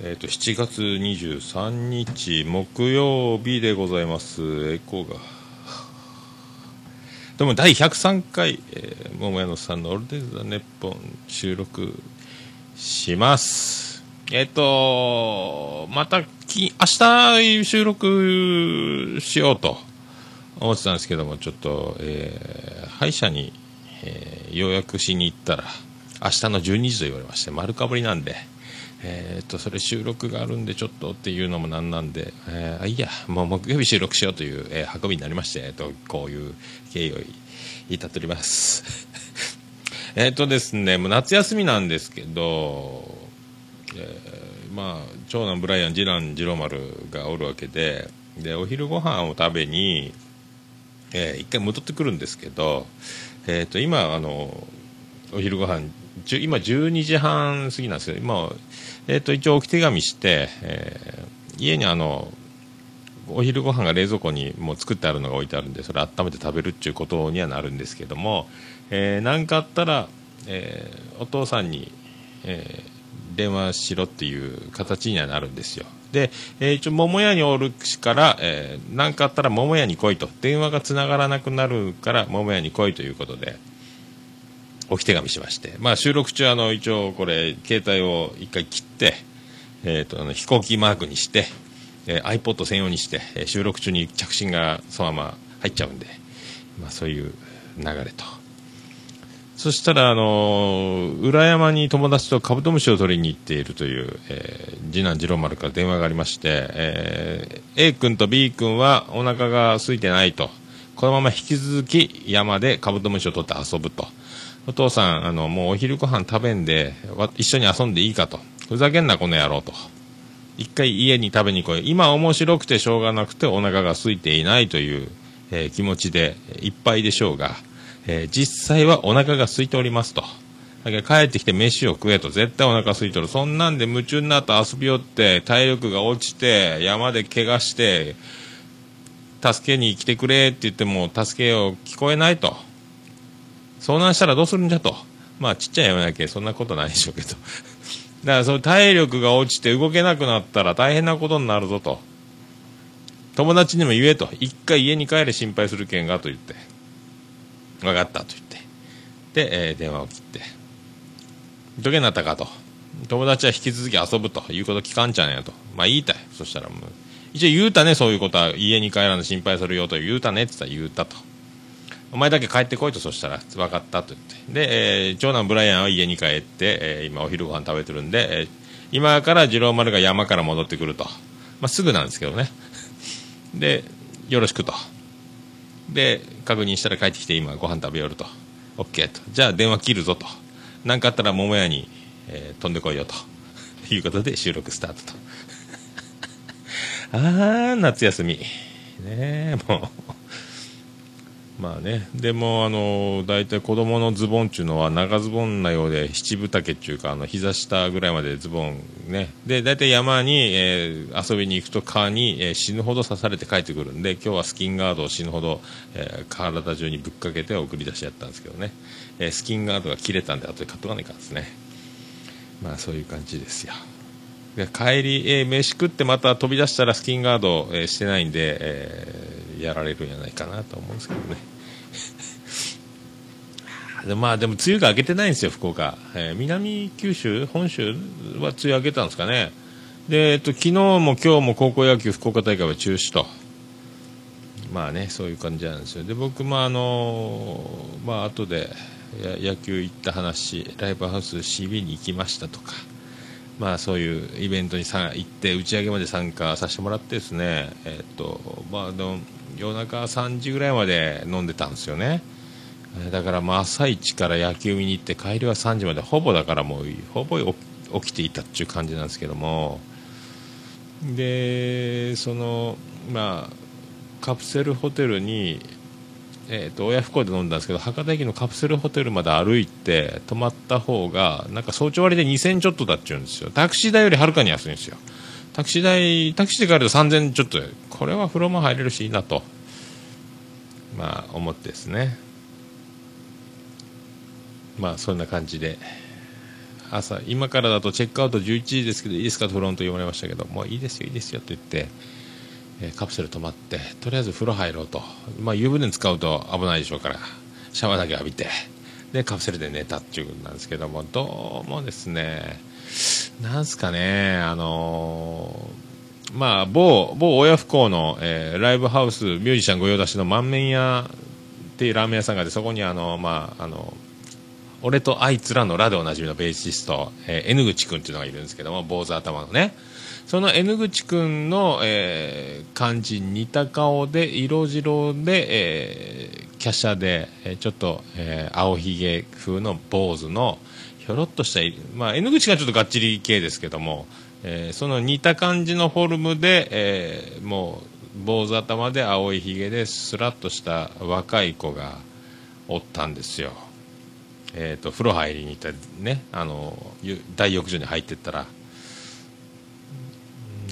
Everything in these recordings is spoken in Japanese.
えっ、と、7月23日木曜日でございます。エコーが。でも第103回、えー、桃屋のさんのオールデイズ・ザ・ネッポン収録します。えっ、と、またき、明日収録しようと思ってたんですけども、ちょっと、えー歯医者に、えー予約しに行ったら、明日の12時と言われまして、丸かぶりなんで、えーっと、それ収録があるんでちょっとっていうのもなんなんで、えーあ、いいや、もう木曜日収録しようという、えー運びになりまして、えーっと、こういう経緯を至っております。えっとですね、もう夏休みなんですけど、えーまあ、長男ブライアン、次男次郎丸がおるわけで、で、お昼ご飯を食べに、えー一回戻ってくるんですけど、えー、と今あのお昼ご飯今12時半過ぎなんですけど今、えー、と一応置き手紙して、えー家にあのお昼ご飯が冷蔵庫にもう作ってあるのが置いてあるんでそれ温めて食べるっていうことにはなるんですけどもえー何、かあったら、えーお父さんに、えー電話しろっていう形にはなるんですよ。で、えー一応桃屋におるからえー何、かあったら桃屋に来いと。電話がつながらなくなるから桃屋に来いということで。置き手紙しまして、まあ、収録中あの一応これ携帯を一回切って、えー、とあの飛行機マークにして、えー iPod 専用にして、えー収録中に着信がそのまま入っちゃうんで、まあ、そういう流れと。そしたら、あのー裏山に友達とカブトムシを取りに行っているという、えー次男次郎丸から電話がありまして、えー A 君と B 君はお腹が空いてないと。このまま引き続き山でカブトムシを取って遊ぶと。お父さんあのもうお昼ご飯食べんで一緒に遊んでいいかと。ふざけんなこの野郎と。一回家に食べに来い。今面白くてしょうがなくてお腹が空いていないという、えー気持ちでいっぱいでしょうが、えー実際はお腹が空いておりますと。だけど帰ってきて飯を食えと。絶対お腹空いとる。そんなんで夢中になって遊びよって体力が落ちて山で怪我して助けに来てくれって言っても助けよう聞こえないと。遭難したらどうするんじゃと。まあちっちゃい山だけそんなことないでしょうけど。だからその体力が落ちて動けなくなったら大変なことになるぞと。友達にも言えと。一回家に帰れ心配する件がと言って。分かったと言って。で、えー電話を切って。どげになったかと。友達は引き続き遊ぶということ聞かんちゃうんやと。まあ言いたい。そしたらもう一応言うたねそういうことは。家に帰らんの心配するよと言うたねって言ったら言うたと。お前だけ帰ってこいとそしたら分かったと言って。で、えー長男ブライアンは家に帰って、えー今お昼ご飯食べてるんで、えー今から次郎丸が山から戻ってくると、まあ、すぐなんですけどね。でよろしくと。で確認したら帰ってきて今ご飯食べよると。OK と。じゃあ電話切るぞと。何かあったら桃屋に、えー飛んでこいよと。いうことで収録スタートと。あー夏休み。ねえもう。まあね、でも、あの大体子供のズボンっていうのは長ズボンなようで七分丈っていうかあの膝下ぐらいまでズボンね。で大体山に、えー遊びに行くと川に、えー死ぬほど刺されて帰ってくるんで今日はスキンガードを死ぬほど、えー体中にぶっかけて送り出しやったんですけどね、えスキンガードが切れたんで後で買っとかないかんですね。まあそういう感じですよ。で帰り、え飯食ってまた飛び出したらスキンガード、えしてないんで、えやられるんじゃないかなと思うんですけどね。でまあでも梅雨が明けてないんですよ福岡、えー南九州本州は梅雨明けたんですかね。で、えっと、昨日も今日も高校野球福岡大会は中止と。まあねそういう感じなんですよ。で僕もあのーまあ後で野球行った話ライブハウス CB に行きましたとか。まあそういうイベントにさ行って打ち上げまで参加させてもらってですねえっとまあでも夜中3時ぐらいまで飲んでたんですよね。だからまあ朝一から野球見に行って帰りは3時までほぼだからもうほぼ起きていたっていう感じなんですけども。でそのまあカプセルホテルにえー、と親不孝で飲んだんですけど博多駅のカプセルホテルまで歩いて泊まった方がなんか早朝割で2000ちょっとだっちゅうんですよ。タクシー代よりはるかに安いんですよ。タクシー代タクシーで帰ると3000ちょっとこれは風呂も入れるしいいなと。まあ思ってですね。まあそんな感じで。朝、今からだとチェックアウト11時ですけど、いいですか、フロント言われましたけど、もういいですよ、いいですよって言って、え、カプセル止まって、とりあえず風呂入ろうと。まあ、湯船使うと危ないでしょうから、シャワーだけ浴びて、で、カプセルで寝たっていうことなんですけども、どうもですね、なんすかね、あのー、まあ、某、某親不孝の、えー、ライブハウス、ミュージシャン御用達の満面屋っていうラーメン屋さんがあって、そこにあの、まあ、あの、俺とあいつらのラでおなじみのベーシスト、えー、N 口君っていうのがいるんですけども、坊主頭のね。その N 口君の、えー、感じ似た顔で、色白で、えー、華奢で、えー、ちょっと、えー、青ひげ風の坊主の、ょろっとした、まあ、N 口がちょっとがっちり系ですけども、えー、その似た感じのフォルムで、えー、もう、坊主頭で青いひげですらっとした若い子がおったんですよ。えーと、風呂入りに行ったねあの大浴場に入ってったら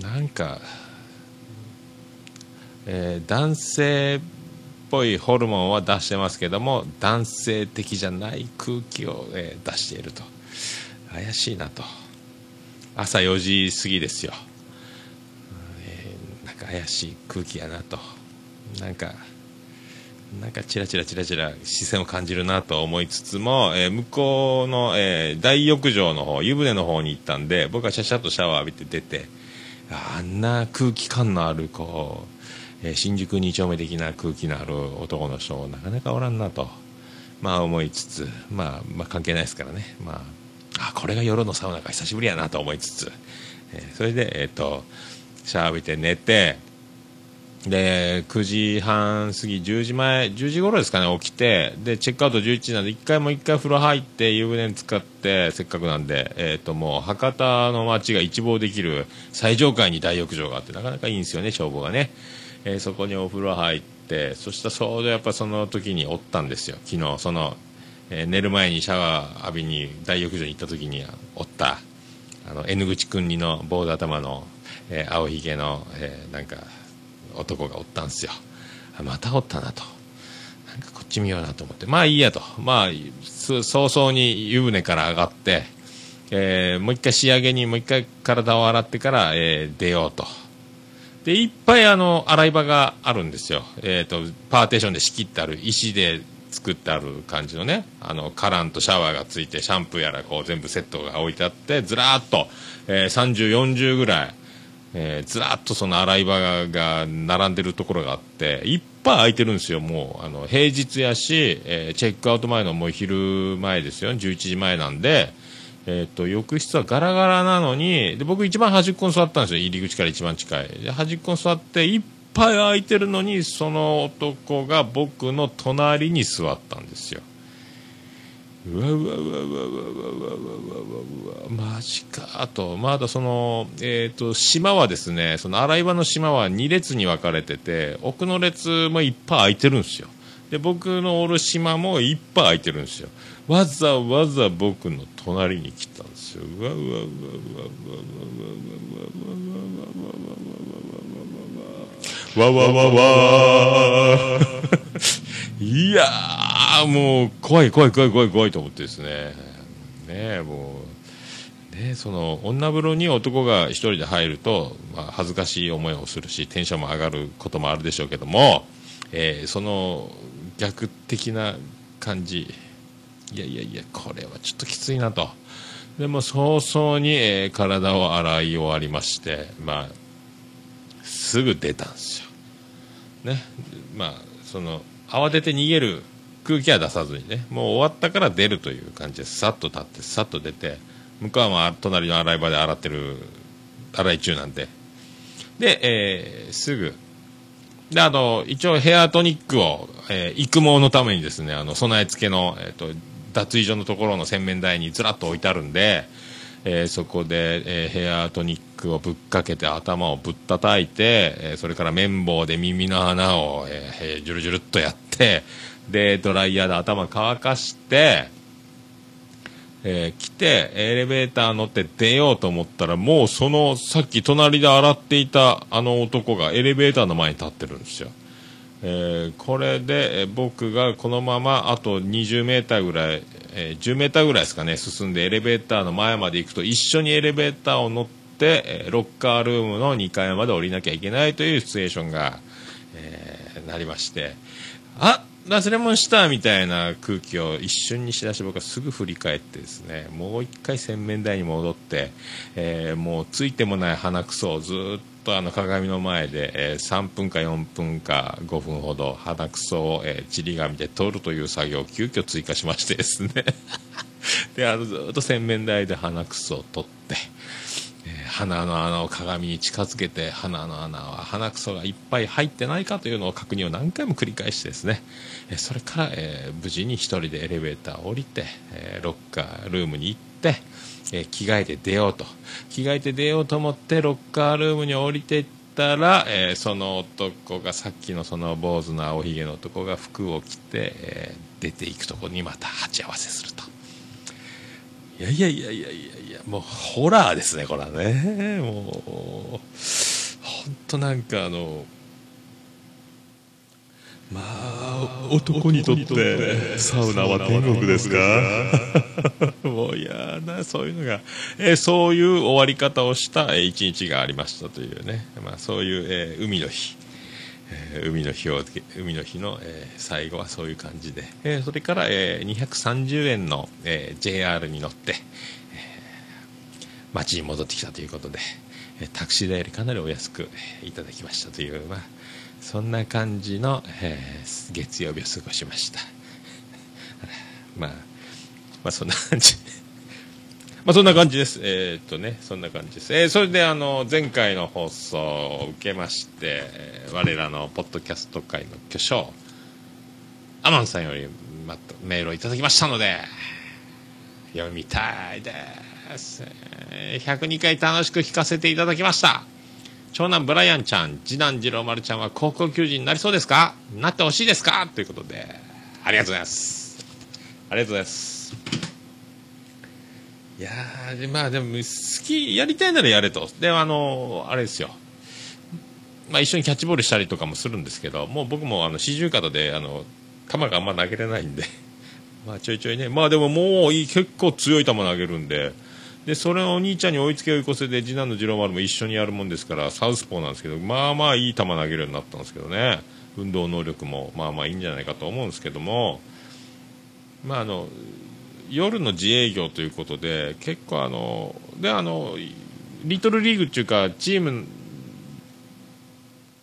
なんか、えー、男性ぽいホルモンは出してますけども男性的じゃない空気を、えー、出していると。怪しいなと。朝4時過ぎですよ、えー、なんか怪しい空気やなと。なんかなんかチラチラチラチラ視線を感じるなと思いつつも、えー、向こうの、えー、大浴場の方湯船の方に行ったんで僕はシャシャッとシャワー浴びて出てあんな空気感のあるこう、え、新宿2丁目的な空気のある男の人なかなかおらんなと、まあ、思いつつ、まあ、まあ関係ないですからね、まあ、あこれが夜のサウナか久しぶりやなと思いつつ、えー、それで、えーとシャワー浴びて寝てで9時半過ぎ10時前10時頃ですかね起きてでチェックアウト11時なんで1回もう1回風呂入って湯船に使ってせっかくなんで、えー、ともう博多の街が一望できる最上階に大浴場があってなかなかいいんですよね消防がね、えー、そこにお風呂入ってそしたらちょうどやっぱその時におったんですよ。昨日その、えー、寝る前にシャワー浴びに大浴場に行った時におったあの N 口くんにの棒頭の、えー、青ひげの、えー、なんか男がおったんですよ。またおったなと。なんかこっち見ようなと思って。まあいいやと。まあ早々に湯船から上がって、えー、もう一回仕上げにもう一回体を洗ってから、えー、出ようと。でいっぱいあの洗い場があるんですよ、えーと、パーテーションで仕切ってある石で作ってある感じのねあのカランとシャワーがついてシャンプーやらこう全部セットが置いてあってずらーっと、えー、3040ぐらいえー、ずらっとその洗い場が並んでるところがあっていっぱい空いてるんですよ、もう。あの平日やし、えー、チェックアウト前のもう昼前ですよ、11時前なんで、えーと、浴室はガラガラなのにで僕、一番端っこに座ったんですよ、入り口から一番近い。で端っこに座っていっぱい空いてるのにその男が僕の隣に座ったんですよ。うわうわうわうわうわうわうわうわマジか。とまだそのえっ、ー、と島はですねその洗い場の島は2列に分かれてて奥の列もいっぱい空いてるんですよ。で僕のおる島もいっぱい空いてるんですよ。わざわざ僕の隣に来たんですようわうわうわうわうわうわうわうわうわうわうわうわわわわわいやー、もう、怖い怖い怖い怖い怖いと思ってですね。ねもう、ねその、女風呂に男が一人で入ると、まあ、恥ずかしい思いをするし、テンションも上がることもあるでしょうけども、えー、その、逆的な感じ、いやいやいや、これはちょっときついなと。でも早々に、えー、体を洗い終わりまして、まあ、すぐ出たんですよ。ね。まあ、その、慌てて逃げる空気は出さずにねもう終わったから出るという感じでさっと立ってさっと出て向こうはまあ隣の洗い場で洗ってる洗い中なんでで、えー、すぐであの一応ヘアトニックを、えー、育毛のためにですねあの備え付けの、えーと、脱衣所のところの洗面台にずらっと置いてあるんで、えー、そこで、えー、ヘアトニックをぶっかけて頭をぶったたいて、えー、それから綿棒で耳の穴を、えー、ジュルジュルっとやってでドライヤーで頭乾かして、えー、来てエレベーター乗って出ようと思ったらもうそのさっき隣で洗っていたあの男がエレベーターの前に立ってるんですよ。えー、これで、僕がこのままあと20メーーぐらい、えー、10メーーぐらいですかね、進んでエレベーターの前まで行くと、一緒にエレベーターを乗って、え、ロッカールームの2階まで降りなきゃいけないというシチュエーションが、えー、なりまして、あ忘れ物したみたいな空気を一瞬にしだし僕はすぐ振り返ってですねもう一回洗面台に戻って、えー、もうついてもない鼻くそをずっとあの鏡の前で、え、3分か4分か5分ほど鼻くそを、えー、ちり紙で取るという作業を急遽追加しましてですね。であのずっと洗面台で鼻くそを取って、えー、鼻の穴を鏡に近づけて鼻の穴は鼻くそがいっぱい入ってないかというのを確認を何回も繰り返してですね、えそれから、え無事に1人でエレベーターを降りて、えロッカールームに行って、え着替えて出ようと。着替えて出ようと思ってロッカールームに降りていったら、えー、その男がさっきのその坊主の青ひげの男が服を着て、えー、出ていくとこにまた鉢合わせすると。いやいやいやいやいやいやもうホラーですねこれはね。もう本当なんかあのまあ男にとってサウナは天国ですか？もう嫌なそういうのが、えー、そういう終わり方をした一日がありましたというね、まあ、そういう、えー、海の日、えー、海の日を海の日の、え最後はそういう感じで、えそれから、え230円の、え JR に乗って、え町に戻ってきたということで、えタクシー代よりかなりお安くいただきましたという、まあそんな感じの、えー、月曜日を過ごしました まあ、まあそんな感じ まあそんな感じです。えー、っとね、そんな感じです。えー、それであの、前回の放送を受けまして、我らのポッドキャスト界の巨匠、アマンさんより、また、メールをいただきましたので、読みたいです。102回楽しく聞かせていただきました。長男ブライアンちゃん、次男次郎丸ちゃんは高校球児になりそうですか？なってほしいですか？ということで、ありがとうございます。ありがとうございます。いやまあでも、好き、やりたいならやれと。で、あの、あれですよ。まあ一緒にキャッチボールしたりとかもするんですけど、もう僕もあの四十肩で、あの、球があんま投げれないんで、まあちょいちょいね、まあでももう、結構強い球投げるんで、でそれをお兄ちゃんに追いつけ追い越せで次男の次郎丸も一緒にやるもんですからサウスポーなんですけどまあまあいい球投げるようになったんですけどね。運動能力もまあまあいいんじゃないかと思うんですけども。まああの夜の自営業ということで結構あのであのリトルリーグっていうかチーム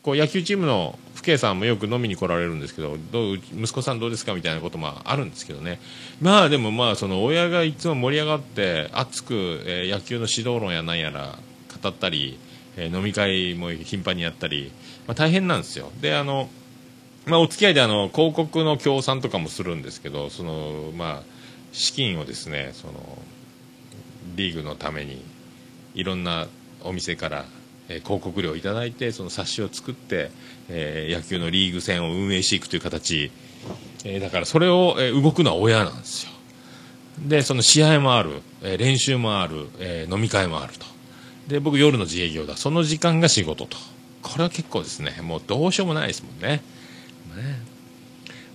こう野球チームの父兄さんもよく飲みに来られるんですけどどう息子さんどうですかみたいなこともあるんですけどね。まあでもまあその親がいつも盛り上がって熱く、え、野球の指導論やなんやら語ったり、え、飲み会も頻繁にやったり、まあ、大変なんですよ。であの、まあ、お付き合いであの広告の協賛とかもするんですけどそのまあ資金をですねそのリーグのためにいろんなお店からえ広告料をいただいてその冊子を作って、え、野球のリーグ戦を運営していくという形、えー、だからそれを、えー、動くのは親なんですよ。でその試合もある、え練習もある、え飲み会もあると。で僕夜の自営業だ。その時間が仕事と。これは結構ですね。もうどうしようもないですもんね。ね。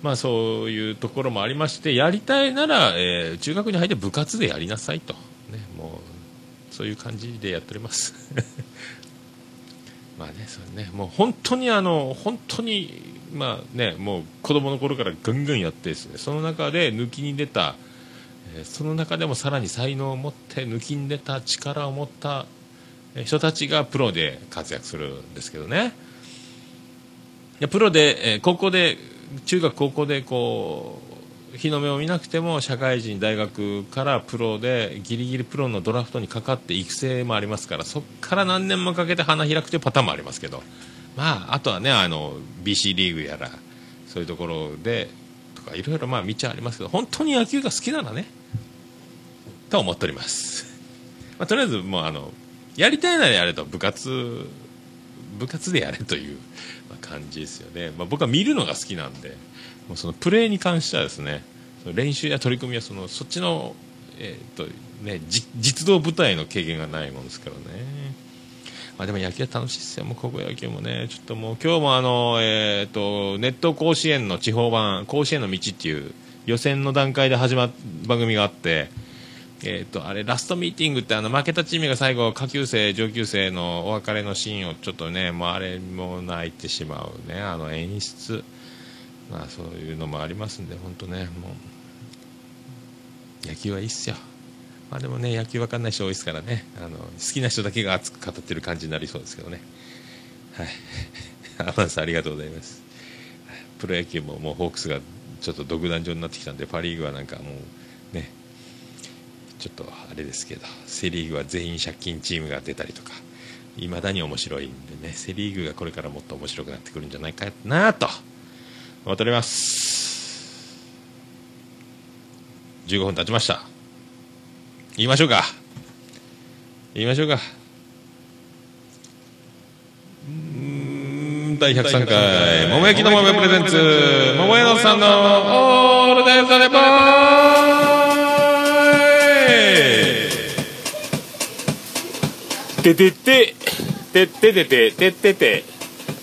まあそういうところもありましてやりたいなら、え中学に入って部活でやりなさいと、ね、もうそういう感じでやっております。まあね、それね、もう本当にあの、本当に、まあね、もう子供の頃からガンガンやってですね、その中で抜きに出た、えー、その中でもさらに才能を持って抜きに出た力を持った人たちがプロで活躍するんですけどね。いやプロで、えー、高校で、中学高校でこう、日の目を見なくても社会人、大学からプロでギリギリプロのドラフトにかかって育成もありますからそこから何年もかけて花開くというパターンもありますけど、まあ、あとはねあの BC リーグやらそういうところでとかいろいろまあ道はありますけど本当に野球が好きならねと思っております、まあ、とりあえずもうあのやりたいならやれと部活部活でやれという、感じですよね、まあ、僕は見るのが好きなんで。そのプレーに関してはですね練習や取り組みはそのそっちの、えーとね、実動部隊の経験がないもんですからね。まあ、でも野球は楽しいですよ、もう高校野球もね、ちょっともう今日もあの、えーと、ネット甲子園の地方版、甲子園の道っていう予選の段階で始まっ番組があって、えっ、と、あれ、ラストミーティングって、あの、負けたチームが最後、下級生、上級生のお別れのシーンをちょっとね、もうあれも泣いてしまうね、あの演出。まあ、そういうのもありますんで、本当ね、もう、野球はいいっすよ。まあでもね、野球わかんない人多いですからね、あの、好きな人だけが熱く語ってる感じになりそうですけどね。はい。アマンさんありがとうございます。プロ野球ももうホークスがちょっと独壇場になってきたんで、パ・リーグはなんかもうね、ちょっとあれですけど、セ・リーグは全員借金チームが出たりとか、いまだに面白いんでね、セ・リーグがこれからもっと面白くなってくるんじゃないかなと思っております。15分経ちました。言いましょうか。言いましょうか。うん第103回、桃焼きの桃プレゼンツ、桃屋のさんのオールデイザネポーててて、てててて、ててて、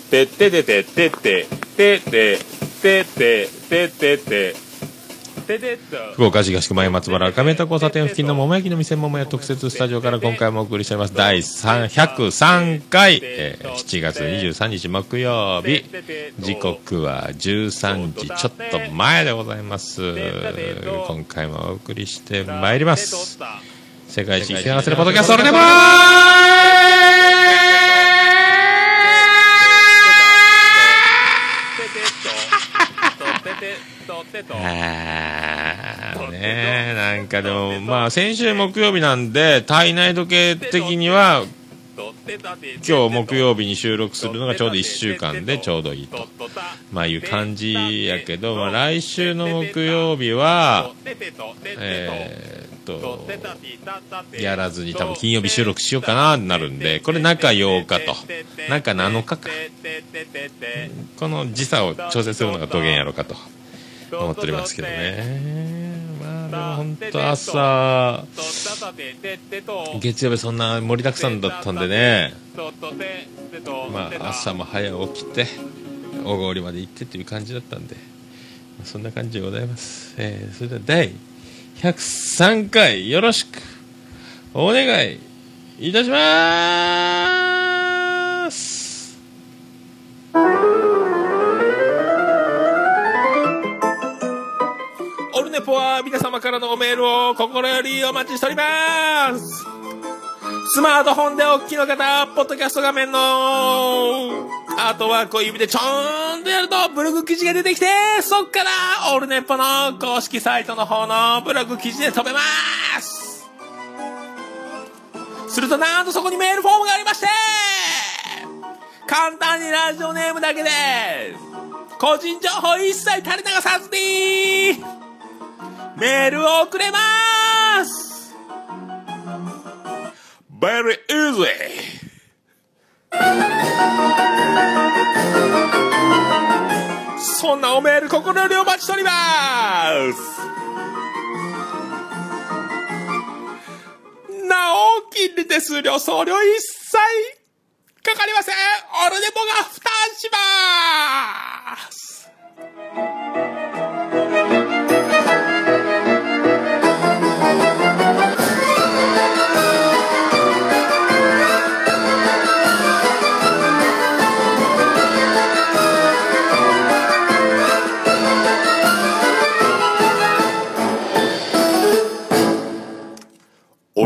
てててて、てて、てて、てって、てってて。福岡市東区前松原赤目田交差点付近の桃焼きの店桃屋特設スタジオから今回もお送りしております。第3 103回、えー7月23日木曜日。時刻は13時ちょっと前でございます。今回もお送りしてまいります。世界一幸せなポッドキャストオルネポあー。ねえなんかでもまあ先週木曜日なんで体内時計的には今日木曜日に収録するのがちょうど1週間でちょうどいいと。まあいう感じやけど、まあ、来週の木曜日はえーっとやらずに多分金曜日収録しようかなになるんでこれ中8日と。中7日か。この時差を調整するのがどげんやろうかと思っておりますけどね。まあでも本当朝月曜日そんな盛りだくさんだったんでね。まあ朝も早起きて大通りまで行ってっていう感じだったんで、そんな感じでございます、えーそれでは第103回よろしくお願いいたします。皆様からのメールを心よりお待ちしております。スマートフォンでお聞きの方、ポッドキャスト画面のアートワークを指でちょーんとやるとブログ記事が出てきて、そっからオールネッポの公式サイトの方のブログ記事で飛べます。するとなんとそこにメールフォームがありまして簡単にラジオネームだけで個人情報一切垂れ流さずにメールを送れます。Very easy! そんなおメール心よりお待ちしております。なお、金利手数料、送料一切かかりません。オルネポが負担します。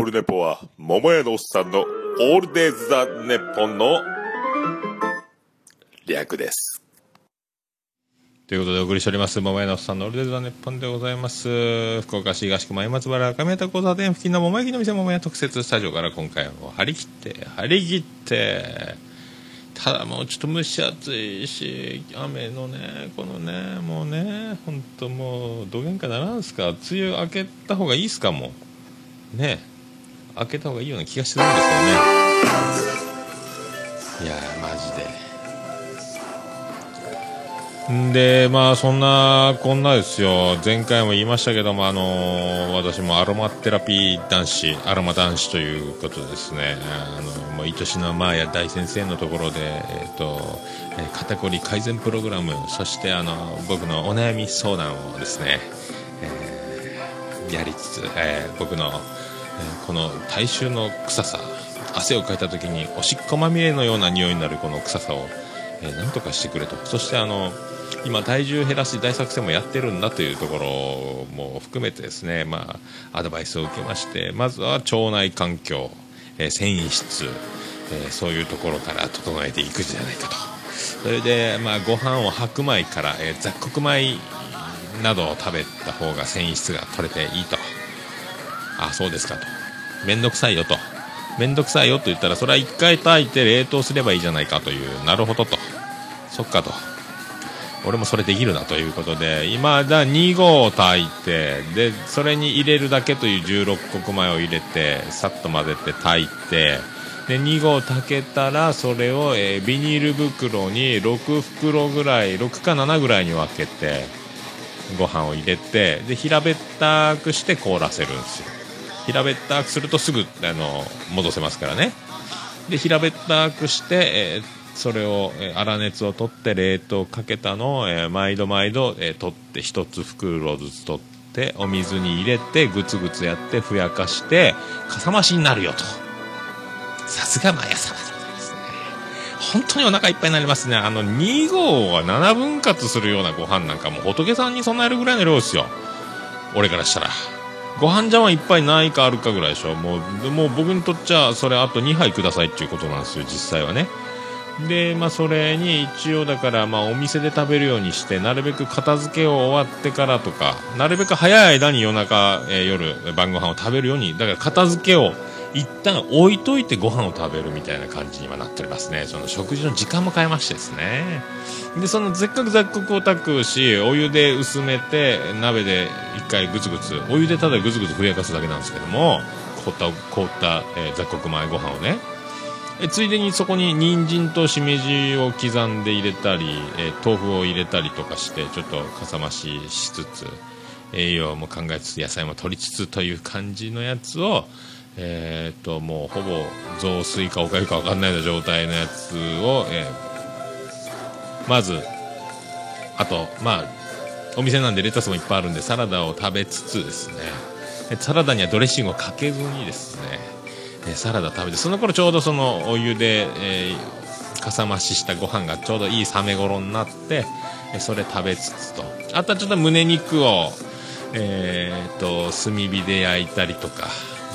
オルネポは、桃屋のおっさんのオールデイズ・ザ・ネッポンの略です。ということでお送りしております桃屋のおっさんのオールデイズ・ザ・ネッポンでございます。福岡市東区前松原赤目田交差点付近の桃焼きの店桃屋特設スタジオから今回も張り切って張り切って。ただもうちょっと蒸し暑いし雨のねこのねもうね本当もうどげんかならんすか。梅雨明けた方がいいっすかもう。ね。開けた方がいいような気がしてるんですよね。いやーマジで。んでまあそんなこんなですよ。前回も言いましたけどもあのー私もアロマテラピー男子アロマ男子ということですね。あのもう愛しのマーヤ大先生のところでえっ、と、え肩こり改善プログラムそしてあの僕のお悩み相談をですね、やりつつ、えー僕の、ーこの体臭の臭さ汗をかいた時におしっこまみれのような匂いになるこの臭さを、えーなんとかしてくれと。そしてあの今体重減らし大作戦もやってるんだというところも含めてですね、まあ、アドバイスを受けましてまずは腸内環境、えー繊維質、えーそういうところから整えていくんじゃないかと。それで、まあ、ご飯を白米から、えー雑穀米などを食べた方が繊維質が取れていいと。あそうですかと。めんどくさいよと。めんどくさいよと言ったらそれは1回炊いて冷凍すればいいじゃないかという。なるほどと。そっかと。俺もそれできるなということで今だ2合炊いてでそれに入れるだけという16穀米を入れてさっと混ぜて炊いてで2合炊けたらそれを、えービニール袋に6袋ぐらい6か7ぐらいに分けてご飯を入れてで平べったくして凍らせるんですよ。平べったくするとすぐあの戻せますからね。で平べったくして、えーそれを、えー粗熱を取って冷凍かけたのを、えー毎度毎度、えー取って1つ袋ずつ取ってお水に入れてグツグツやってふやかしてかさ増しになるよと。さすが毎朝でございますね。本当にお腹いっぱいになりますね。あの2合は7分割するようなご飯なんかもう仏さんに備えるぐらいの量ですよ。俺からしたら。ご飯茶碗一杯ないかあるかぐらいでしょ。もうもう僕にとっちゃそれあと2杯くださいっていうことなんですよ実際はね。でまあそれに一応だからまあお店で食べるようにしてなるべく片付けを終わってからとかなるべく早い間に夜中、えー夜晩ご飯を食べるようにだから片付けを一旦置いといてご飯を食べるみたいな感じにはなっておりますね。その食事の時間も変えましてですね。でそのせっかく雑穀を炊くしお湯で薄めて鍋で一回グツグツお湯でただグツグツふやかすだけなんですけども凍った凍った、えー雑穀米ご飯をね。えついでにそこに人参としめじを刻んで入れたり、え豆腐を入れたりとかしてちょっとかさ増ししつつ栄養も考えつつ野菜も取りつつという感じのやつをえー、ともうほぼ雑炊かおかゆか分かんないような状態のやつを、えーまずあとまあお店なんでレタスもいっぱいあるんでサラダを食べつつですね。サラダにはドレッシングをかけずにですねえサラダ食べてその頃ちょうどそのお湯で、えーかさ増ししたご飯がちょうどいい冷め頃になってそれ食べつつと。あとはちょっと胸肉をえー、と炭火で焼いたりとか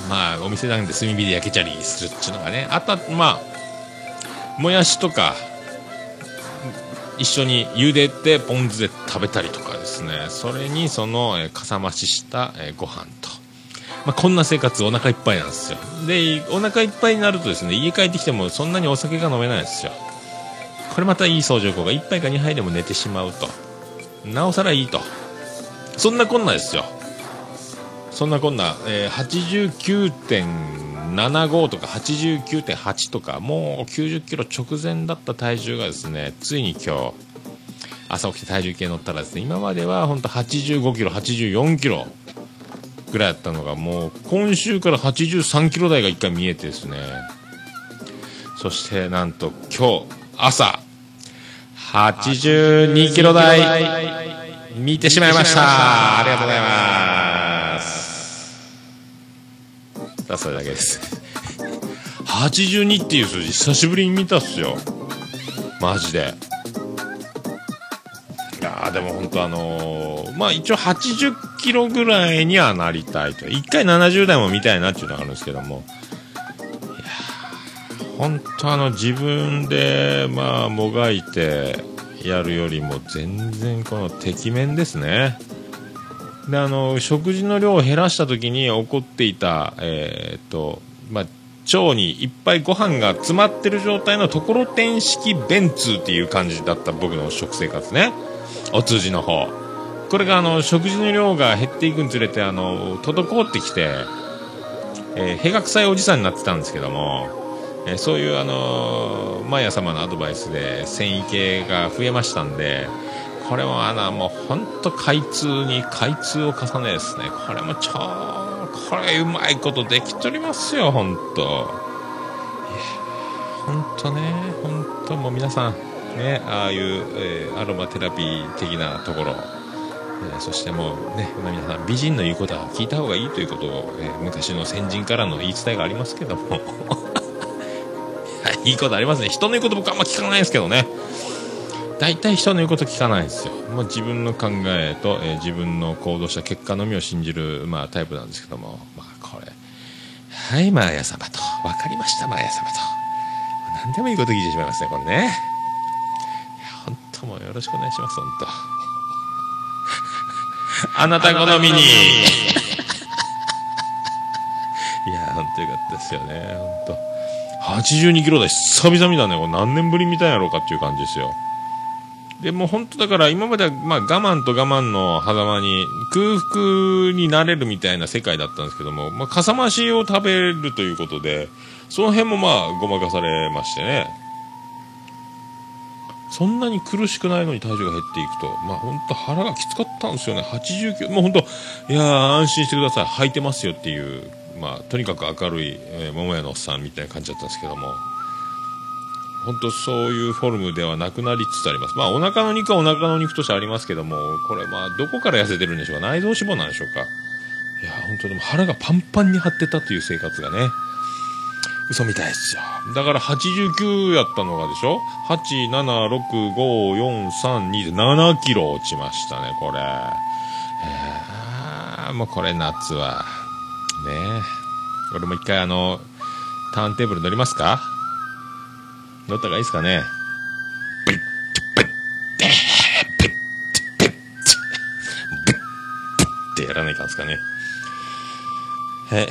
まあお店なんで炭火で焼けちゃりするっていうのがねあとはまあもやしとか一緒に茹でてポン酢で食べたりとかですね。それにその、えーかさ増しした、えーご飯と、まあ、こんな生活お腹いっぱいなんですよ。でお腹いっぱいになるとですね家帰ってきてもそんなにお酒が飲めないんですよ。これまたいい相乗効果。1杯か2杯でも寝てしまうと。なおさらいいと。そんなこんなですよ。そんなこんな、えー89.75とか89.8とかもう90キロ直前だった体重がですねついに今日朝起きて体重計乗ったらですね今までは本当85キロ84キロぐらいだったのがもう今週から83キロ台が1回見えてですね。そしてなんと今日朝82キロ台見てしまいました。ありがとうございます。さあそれだけです。82っていう数字久しぶりに見たっすよ。マジで。いやでも本当あのーまあ一応80キロぐらいにはなりたいと。1回70代も見たいなっていうのがあるんですけども。いやー本当あの自分でまあもがいてやるよりも全然このてきめんですね。であの食事の量を減らした時に起こっていたえーっとまあ腸にいっぱいご飯が詰まってる状態のところてん式便通っていう感じだった僕の食生活ね。お通じの方。これがあの食事の量が減っていくにつれてあの滞ってきて、えー、屁が臭いおじさんになってたんですけども、えーそういうあのマヤ様のアドバイスで繊維系が増えましたんでこれもあのもう本当開通に開通を重ねですね。これも超これうまいことできとりますよ本当。いや本当ね本当もう皆さんねああいう、えーアロマテラピー的なところえーそしてもうね皆さん美人の言うことは聞いた方がいいということを、えー昔の先人からの言い伝えがありますけども。は いいいことありますね。人の言うこと僕あんま聞かないですけどね。大体人の言うこと聞かないんですよ。もう自分の考えと、えー自分の行動した結果のみを信じる、まあ、タイプなんですけども。まあこれ。はいマーヤ様と。分かりましたマーヤ様と。何でもいいこと聞いてしまいますねこれね。いや本当もうよろしくお願いします本当。あなた好みに。いや本当よかったですよね本当。82キロ台久々見たね。これ何年ぶり見たんやろうかっていう感じですよでも本当だから今まではまあ我慢と我慢の狭間に空腹になれるみたいな世界だったんですけども、まあ、かさ増しを食べるということでその辺もまあごまかされましてね。そんなに苦しくないのに体重が減っていくとまあ本当腹がきつかったんですよね。89もう本当いやー安心してください。履いてますよっていうまあとにかく明るい、え桃屋のおっさんみたいな感じだったんですけども。本当そういうフォルムではなくなりつつあります。まあお腹の肉はお腹の肉としてありますけども、これまあどこから痩せてるんでしょうか？内臓脂肪なんでしょうか？いや、本当でも腹がパンパンに張ってたという生活がね、嘘みたいですよ。だから89やったのがでしょ ?8、7、6、5、4、3、2で7キロ落ちましたね、これ。えー、もうこれ夏は。ねえ。俺も一回あの、ターンテーブル乗りますか？乗った方がいいですかね？ってやらないかんすかねはい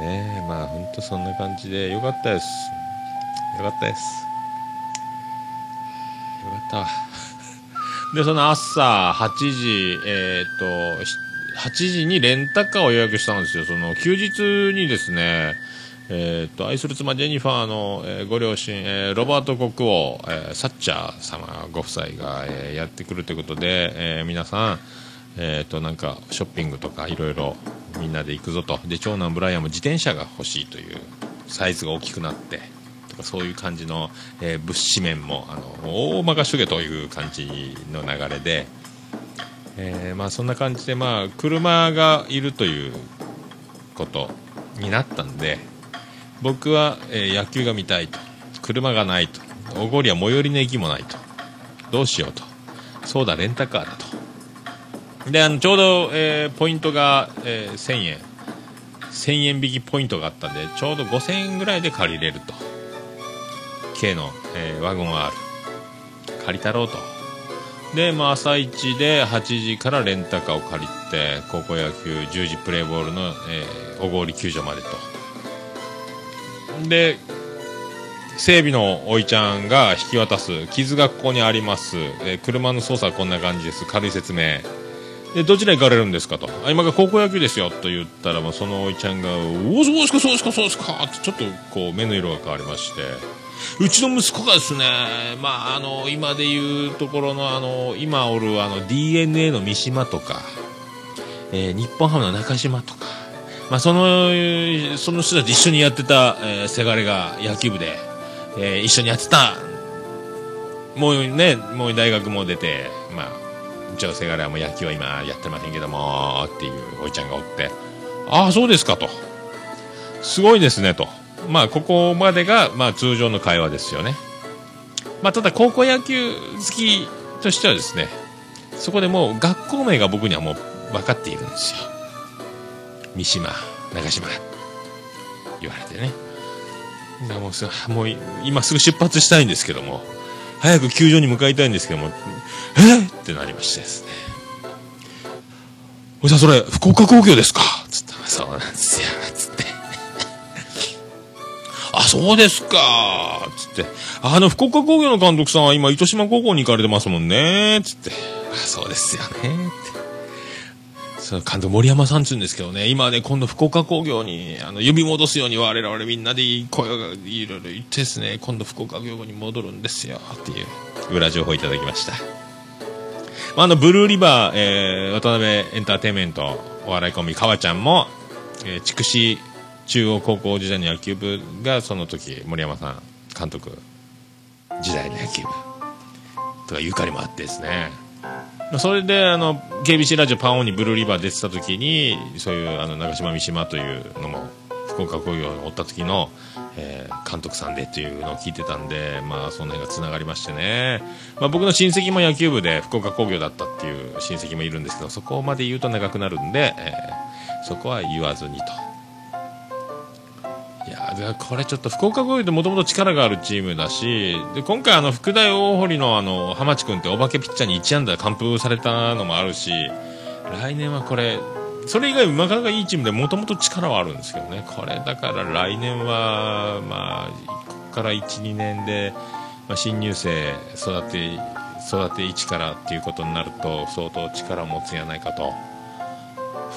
ねえまあほんとそんな感じでよかったですよかったですよかったわでその朝8時えっ、と8時にレンタカーを予約したんですよその休日にですねえー、と愛する妻ジェニファーの、えーご両親、えーロバート国王、えサッチャー様ご夫妻が、えやってくるということで、え皆さん、えー、となんかショッピングとかいろいろみんなで行くぞと。で長男ブライアンも自転車が欲しいというサイズが大きくなってとかそういう感じの、え物資面もあの大任しとけという感じの流れで、えーまあ、そんな感じで、まあ、車がいるということになったんで僕は、えー野球が見たいと。車がないと。小郡は最寄りの駅もないと。どうしようと。そうだレンタカーだと。であのちょうど、えーポイントが、えー1000円。1000円引きポイントがあったんでちょうど5000円ぐらいで借りれると。K の、えーワゴン R 借りたろうと。で、まあ、朝一で8時からレンタカーを借りて高校野球10時プレーボールの、えー小郡球場までと。で整備のおいちゃんが引き渡す傷がここにあります、えー車の操作はこんな感じです。軽い説明。でどちらに行かれるんですかと。あ今が高校野球ですよと言ったら、まあ、そのおいちゃんが「おおそうですかそうですかそうですか」ってちょっとこう目の色が変わりまして。うちの息子がですね、まあ、あの今でいうところのあの今おるあの DNA の三島とか、えー日本ハムの中島とか、まあ、そのその人たち一緒にやってた、えーせがれが野球部で、えー一緒にやってた。もうねもう大学も出て、まあ、うちのせがれはもう野球は今やってませんけどもっていうおいちゃんがおって。ああそうですかと。すごいですねと。まあここまでが、まあ、通常の会話ですよね。まあただ高校野球好きとしてはですねそこでもう学校名が僕にはもう分かっているんですよ。三島長島。言われてね。もうそもう今すぐ出発したいんですけども早く球場に向かいたいんですけどもえ？っってなりましてですね。おじさんそれ福岡工業ですか？つったらそうなんですよ。つって。あそうですか。つって。あの福岡工業の監督さんは今糸島高校に行かれてますもんね。つって。あそうですよね。ってその監督森山さんっつうんですけどね、今ね、今度福岡工業に、あの、呼び戻すように我々みんなで声がいろいろ言ってですね、今度福岡工業に戻るんですよ、っていう裏情報いただきました。まあ、あの、ブルーリバー、えー、渡辺エンターテインメント、お笑いコンビ、かわちゃんも、えー、筑紫中央高校時代の野球部が、その時、森山さん、監督、時代の野球部、とかゆかりもあってですね。それで、あの、KBC ラジオパンオンにブルーリバー出てた時に、そういう、あの、長島三島というのも、福岡工業におった時の、えー、監督さんでっていうのを聞いてたんで、まあ、その辺が繋がりましてね。まあ、僕の親戚も野球部で福岡工業だったっていう親戚もいるんですけど、そこまで言うと長くなるんで、えー、そこは言わずにと。いやこれちょっと福岡工業ってもともと力があるチームだしで今回福大大堀のあの浜地君ってお化けピッチャーに1安打完封されたのもあるし来年はこれそれ以外なかなかいいチームでもともと力はあるんですけどね。これだから来年はまあここから12年で、新入生育て育て一からっていうことになると相当力を持つんじゃないかと。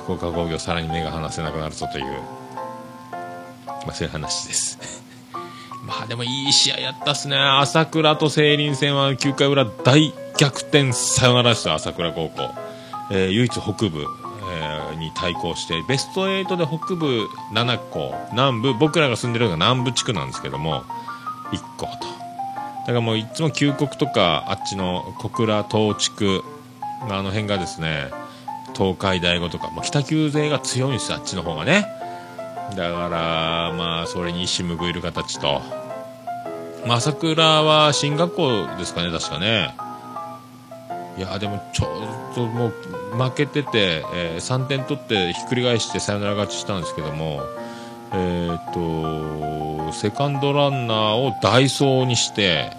福岡工業さらに目が離せなくなるぞという。まあ、そういう話です。まあでもいい試合やったっすね。朝倉と聖林戦は9回裏大逆転。サヨナラです朝倉高校、えー、唯一北部、えー、に対抗してベスト8で北部7校南部僕らが住んでるのが南部地区なんですけども1校と。だからもういつも旧国とかあっちの小倉東地区あの辺がですね東海大五とか、ま、北九勢が強いんですよあっちの方がね。だからまあそれに一矢報いる形と、朝倉は進学校ですかね確かね。いやでもちょっともう負けてて、えー、3点取ってひっくり返してサヨナラ勝ちしたんですけども。えっ、とセカンドランナーをダイソーにして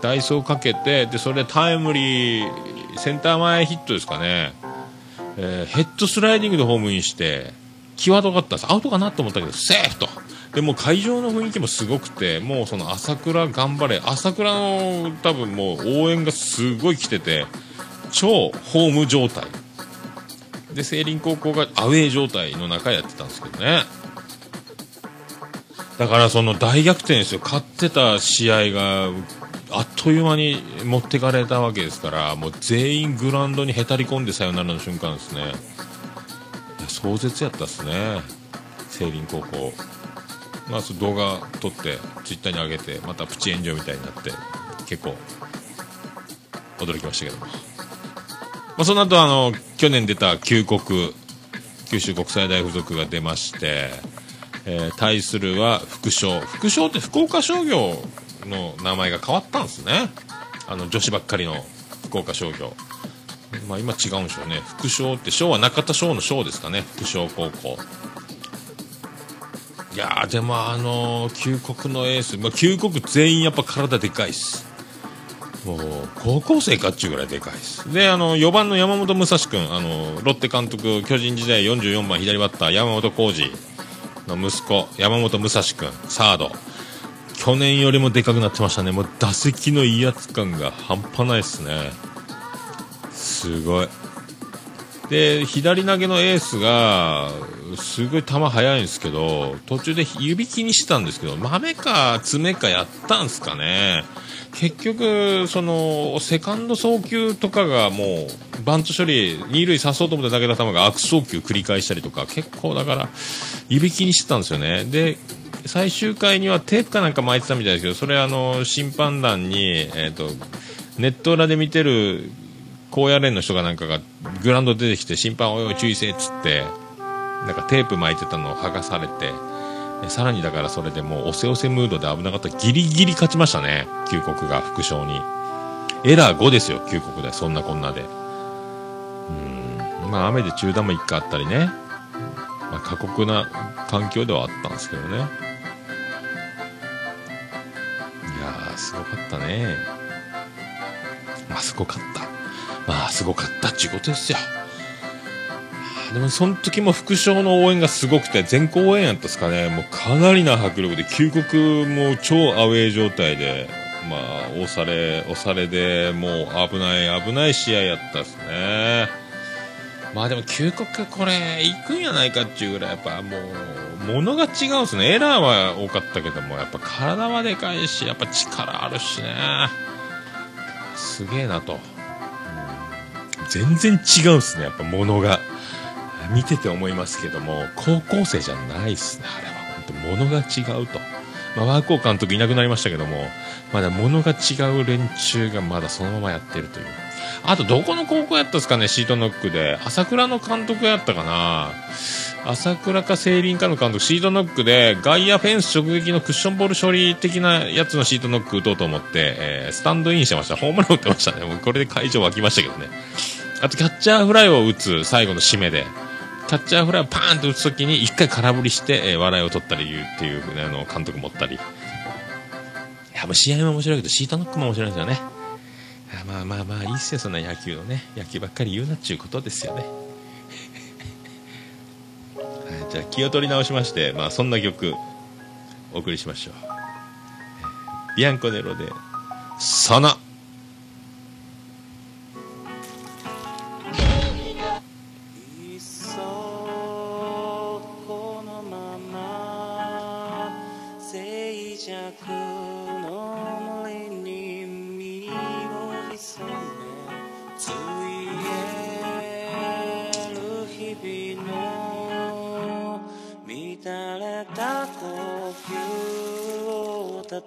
ダイソーかけてでそれでタイムリーセンター前ヒットですかね、えー、ヘッドスライディングでホームインして際どかったです。アウトかなと思ったけど、セーフと。でも会場の雰囲気もすごくて、もうその朝倉頑張れ、朝倉の多分もう応援がすごい来てて、超ホーム状態。で、聖林高校がアウェー状態の中やってたんですけどね。だからその大逆転ですよ。勝ってた試合が、あっという間に持ってかれたわけですから、もう全員グラウンドにへたり込んでサヨナラの瞬間ですね。壮絶やったっすね。聖林高校。まあ動画撮ってツイッターに上げてまたプチ炎上みたいになって結構驚きましたけども、まあ、その後あの去年出た旧国九州国際大付属が出まして、えー、対するは副将。副将って福岡商業の名前が変わったんですね。あの女子ばっかりの福岡商業。まあ、今違うんでしょうね。副将って将は中田翔の将ですかね。副将高校。いやでもあのー、旧国のエース、まあ、旧国全員やっぱ体でかいっす。もう高校生かっちゅうぐらいでかいです。であの4番の山本武蔵君。あのロッテ監督巨人時代44番左バッター山本浩二の息子山本武蔵君。サード。去年よりもでかくなってましたね。もう打席の威圧感が半端ないっすね。すごい。で左投げのエースがすごい球速いんですけど途中で指気にしてたんですけど豆か爪かやったんすかね。結局そのセカンド送球とかがもうバント処理二塁刺そうと思って投げた球が悪送球繰り返したりとか結構だから指気にしてたんですよね。で最終回にはテープかなんか巻いてたみたいですけどそれあの審判団に、えーとネット裏で見てる高野連の人がなんかがグラウンド出てきて審判おいおい注意せっつってなんかテープ巻いてたのを剥がされてさらにだからそれでもうおせおせムードで危なかったギリギリ勝ちましたね。旧国が副将に。エラー5ですよ旧国で。そんなこんなで。うん。まあ雨で中断も1回あったりね、まあ、過酷な環境ではあったんですけどね。いやーすごかったね。まあすごかった。まあ、すごかったっちゅうことですよ。でも、その時も副将の応援がすごくて、全校応援やったっすかね。もうかなりな迫力で、究極もう超アウェー状態で、まあ、押され、押されで、もう危ない、危ない試合やったっすね。まあでも、究極これ、行くんやないかっていうぐらい、やっぱもう、ものが違うんすね。エラーは多かったけども、やっぱ体はでかいし、やっぱ力あるしね。すげえなと。全然違うっすね、やっぱ物が。見てて思いますけども、高校生じゃないっすね、あれは。本当物が違うと。まあ、ワークオー監督いなくなりましたけども、まだ物が違う連中がまだそのままやってるという。あと、どこの高校やったんですかね、シートノックで。朝倉の監督やったかな。朝倉か聖林かの監督、シートノックで、外野フェンス直撃のクッションボール処理的なやつのシートノック打とうと思って、えー、スタンドインしてました。ホームラン打ってましたね。もうこれで会場沸きましたけどね。あと、キャッチャーフライを打つ最後の締めで。キャッチャーフライをパーンと打つときに一回空振りして、えー、笑いを取ったり言うっていう、ね、あの監督持ったり。や、もう試合も面白いけど、シートノックも面白いですよね。まあまあまあ、いいっすよ、そんな野球のね。野球ばっかり言うなっちゅうことですよね。はい、じゃあ気を取り直しまして、まあそんな曲、お送りしましょう。ビアンコネロで、そ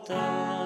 の、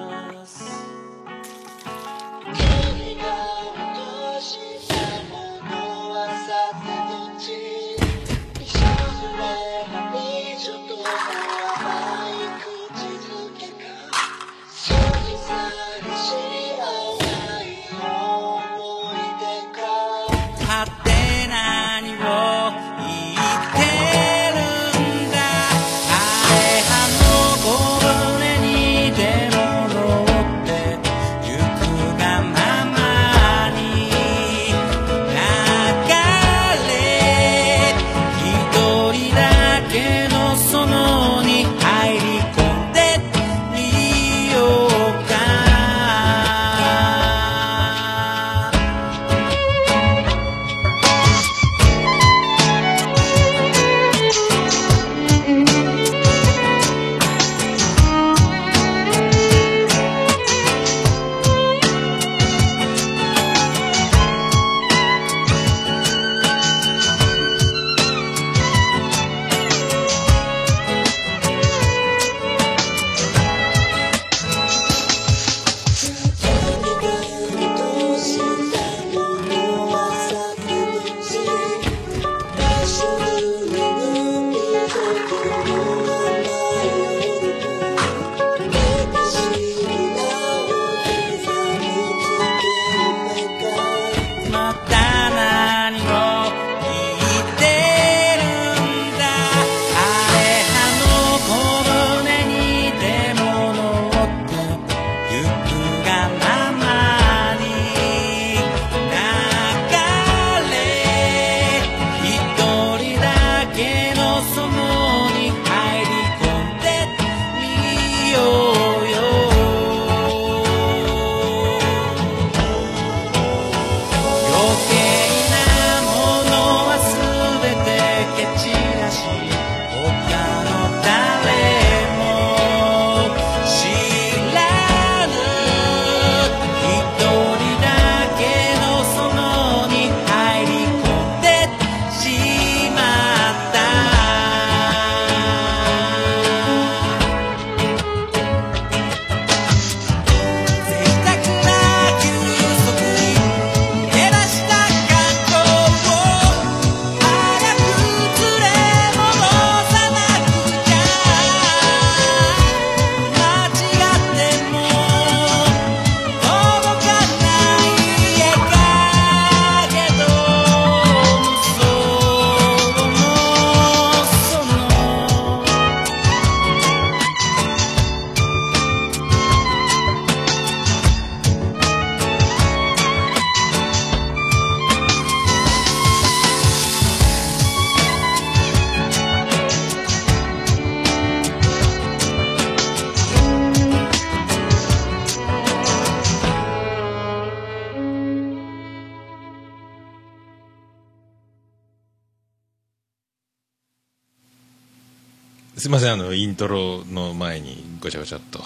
すいませんあのイントロの前にごちゃごちゃっと。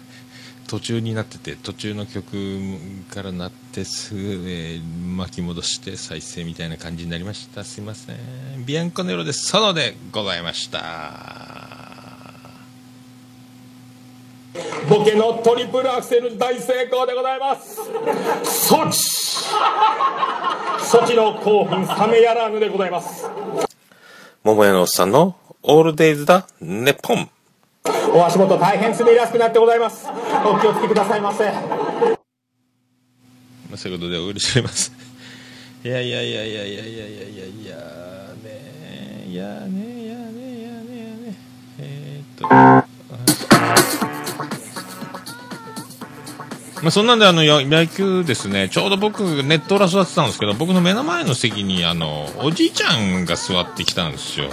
途中になってて途中の曲からなってすぐ、えー、巻き戻して再生みたいな感じになりました。すいません。ビアンコネロでソロでございました。ボケのトリプルアクセル大成功でございます。ソチ。ソチの興奮冷めやらぬでございます。桃屋のおっさんのオールデイズだネッポンお足元大変滑りやすくなってございます。お気をつけくださいませ。まあ、そういうことでお許しします。いやいやいやいやいやいやいやいやいやねいやねいやねいやねいやねえーっとまあ、そんなんであのや野球ですねちょうど僕ネット裏座ってたんですけど僕の目の前の席にあのおじいちゃんが座ってきたんですよ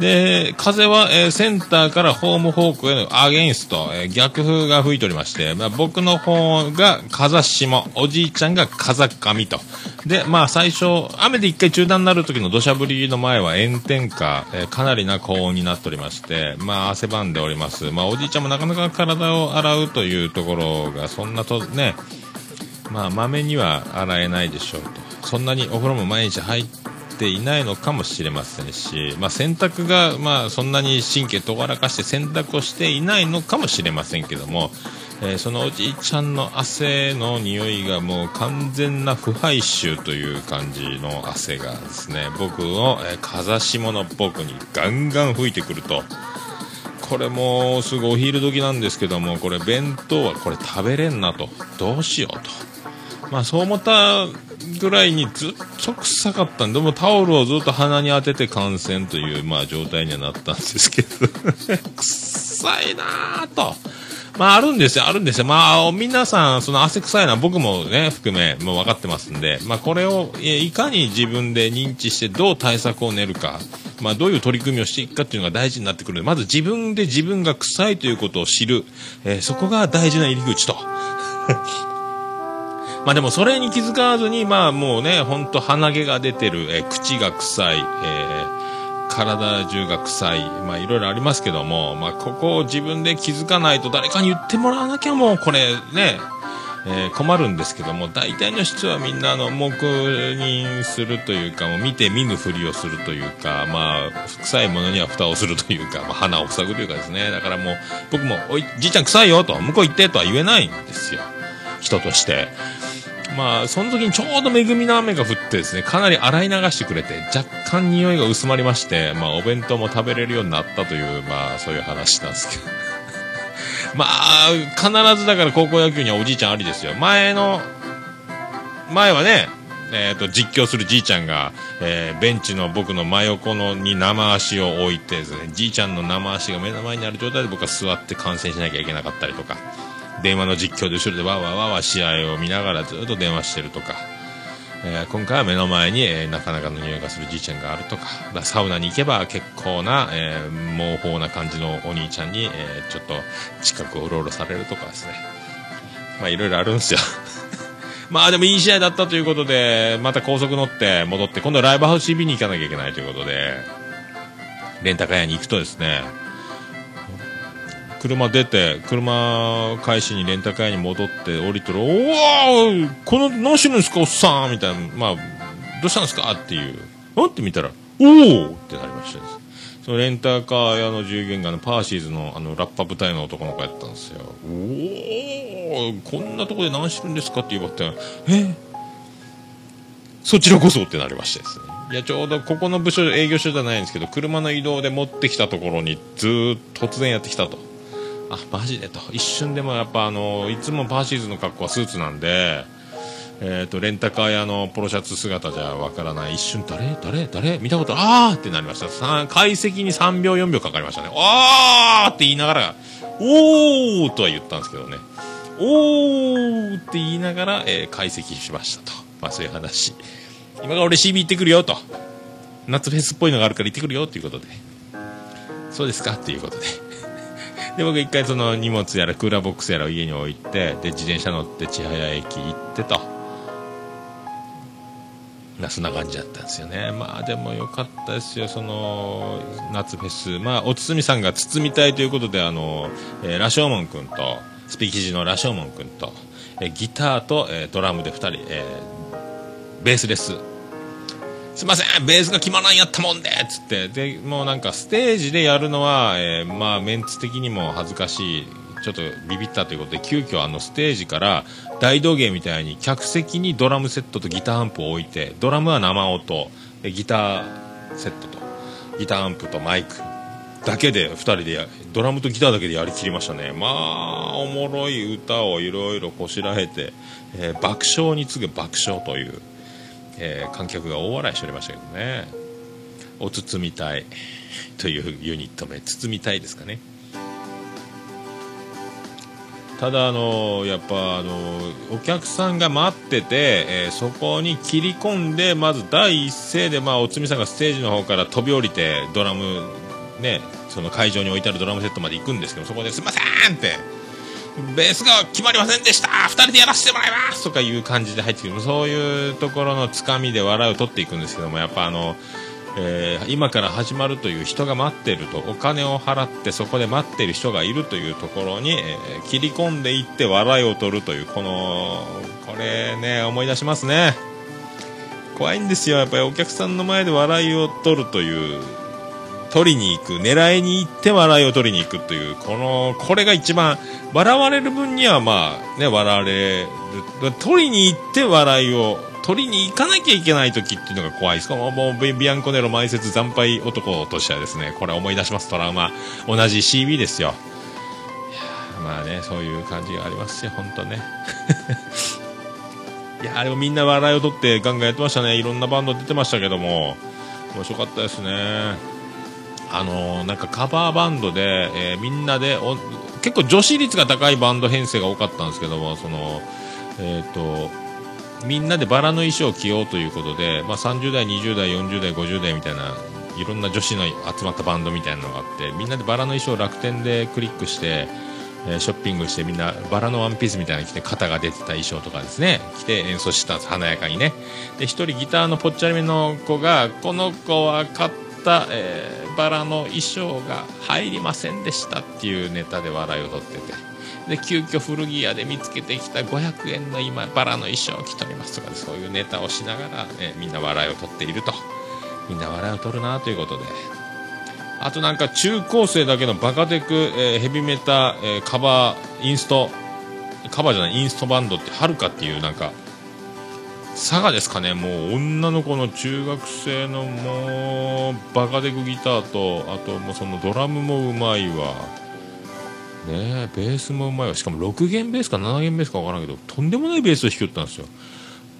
で風は、えーセンターからホーム方向へのアゲインスト、えー逆風が吹いておりまして、まあ、僕の方が風下おじいちゃんが風上とでまあ最初雨で一回中断になる時の土砂降りの前は炎天下、えーかなりな高温になっておりましてまあ汗ばんでおりますまあおじいちゃんもなかなか体を洗うというところがそんなとねまあ、まめには洗えないでしょうと。そんなにお風呂も毎日入っていないのかもしれませんし、まあ、洗濯が、まあ、そんなに神経とがらかして洗濯をしていないのかもしれませんけども、えーそのおじいちゃんの汗の匂いがもう完全な腐敗臭という感じの汗がですね、僕の、えー風下の僕にガンガン吹いてくると。これもうすぐお昼時なんですけどもこれ弁当はこれ食べれんなとどうしようとまあそう思ったぐらいにずっと臭かった。んでもタオルをずっと鼻に当てて感染というまあ状態にはなったんですけど。臭いなぁと。まああるんですよ、あるんですよ。まあ皆さん、その汗臭いのは僕もね、含め、もう分かってますんで、まあこれをいかに自分で認知してどう対策を練るか、まあどういう取り組みをしていくかっていうのが大事になってくるので、まず自分で自分が臭いということを知る、えーそこが大事な入り口と。まあでもそれに気づかずに、まあもうね、ほんと鼻毛が出てる、えー口が臭い、えー体中が臭い、まあいろいろありますけども、まあここを自分で気づかないと誰かに言ってもらわなきゃもうこれね、えー困るんですけども、大体の人はみんなあの、黙認するというか、もう見て見ぬふりをするというか、まあ、臭いものには蓋をするというか、まあ、鼻を塞ぐというかですね。だからもう、僕も、おい、じいちゃん臭いよと、向こう行ってとは言えないんですよ。人として。まあ、その時にちょうど恵みの雨が降ってですね、かなり洗い流してくれて、若干匂いが薄まりまして、まあ、お弁当も食べれるようになったという、まあ、そういう話なんですけど。まあ、必ずだから高校野球にはおじいちゃんありですよ。前の、前はね、えっ、と、実況するじいちゃんが、えーベンチの僕の真横のに生足を置いてですね、じいちゃんの生足が目の前にある状態で僕は座って観戦しなきゃいけなかったりとか、電話の実況で後ろでわわわわ試合を見ながらずっと電話してるとか、えー今回は目の前に、えーなかなかの匂いがするじいちゃんがあるとか、だかサウナに行けば結構な、えー猛法な感じのお兄ちゃんに、えーちょっと近くをうろうろされるとかですね。まあいろいろあるんですよ。まあでもいい試合だったということで、また高速乗って戻って、今度はライブハウス CB に行かなきゃいけないということで、レンタカー屋に行くとですね、車出て、車返しにレンタカーに戻って降りてる、おーこの、何してるんですかおっさんみたいな、まあ、どうしたんですかっていう。あって見たら、おおってなりました。そのレンタカー屋の従業員があのパーシーズのあのラッパ部隊の男の子やったんですよ。おおこんなとこで何してるんですかって言われて、え？そちらこそってなりましてですね。いや、ちょうどここの部署、営業所じゃないんですけど、車の移動で持ってきたところにずーっと突然やってきたと。あ、マジで？と。一瞬でもやっぱあの、いつもパーシーズの格好はスーツなんで、えっ、と、レンタカー屋のポロシャツ姿じゃわからない。一瞬、誰？誰？誰？見たこと？あーってなりました。解析に3秒、4秒かかりましたね。あーって言いながら、おーとは言ったんですけどね。おーって言いながら、えー解析しましたと。まあそういう話。今から俺 CB 行ってくるよと。夏フェスっぽいのがあるから行ってくるよっていうことで。そうですか？っていうことで。で、僕一回その荷物やらクーラーボックスやらを家に置いて、で、自転車乗って千早駅行ってと。なそんな感じだったんですよね。まあでもよかったですよ、その、夏フェス。まあ、おつつみさんが包みたいということで、あの、えーラショーモン君と、スピーキジのラショーモン君と、えーギターと、えードラムで2人、えーベースです。すいません、ベースが決まらんやったもんでっつって、で、もうなんかステージでやるのは、えーまあメンツ的にも恥ずかしい。ちょっとビビったということで急遽あのステージから大道芸みたいに客席にドラムセットとギターアンプを置いてドラムは生音ギターセットとギターアンプとマイクだけで2人でドラムとギターだけでやりきりましたね。まあおもろい歌をいろいろこしらえて、えー、爆笑に次ぐ爆笑という、えー、観客が大笑いしておりましたけどね。お包みたい。というユニット名包みたいですかね。ただあのやっぱあのお客さんが待ってて、えー、そこに切り込んでまず第一声でまあおつみさんがステージの方から飛び降りてドラムねその会場に置いてあるドラムセットまで行くんですけどそこですいませんってベースが決まりませんでした。2人でやらせてもらいます。とかいう感じで入ってくる。そういうところのつかみで笑いを取っていくんですけどもやっぱあのえー、今から始まるという人が待ってるとお金を払ってそこで待ってる人がいるというところに、えー、切り込んでいって笑いを取るというこのこれね思い出しますね。怖いんですよ。やっぱりお客さんの前で笑いを取るという取りに行く狙いに行って笑いを取りに行くというこのこれが一番笑われる分にはまあね笑われる取りに行って笑いを取りに行かなきゃいけない時っていうのが怖いです。もうビアンコネロ埋設惨敗男としてはですね、これ思い出します、トラウマ。同じ CB ですよ。まあね、そういう感じがありますよ、本当ね。いや、でもみんな笑いを取ってガンガンやってましたね。いろんなバンド出てましたけども、面白かったですね。あの、なんかカバーバンドで、えー、みんなで結構女子率が高いバンド編成が多かったんですけども、その、えっ、ー、と、みんなでバラの衣装を着ようということで、まあ、30代、20代、40代、50代みたいないろんな女子の集まったバンドみたいなのがあってみんなでバラの衣装を楽天でクリックして、えー、ショッピングしてみんなバラのワンピースみたいなの着て肩が出てた衣装とかですね着て演奏したんです華やかにね。で1人ギターのぽっちゃりめの子がこの子は買った、えー、バラの衣装が入りませんでしたっていうネタで笑いを取ってて。で急遽古着屋で見つけてきた500円の今バラの衣装を着ておりますとかそういうネタをしながら、ね、みんな笑いを取っているとみんな笑いを取るなということであとなんか中高生だけのバカテク、えー、ヘビメタ、えー、カバーインストカバーじゃないインストバンドってはるかっていうなんか佐賀ですかね。もう女の子の中学生のもうバカデクギターとあともうそのドラムもうまいわ。ねベースもうまいわ。しかも6弦ベースか7弦ベースか分からんけどとんでもないベースを弾きよったんですよ。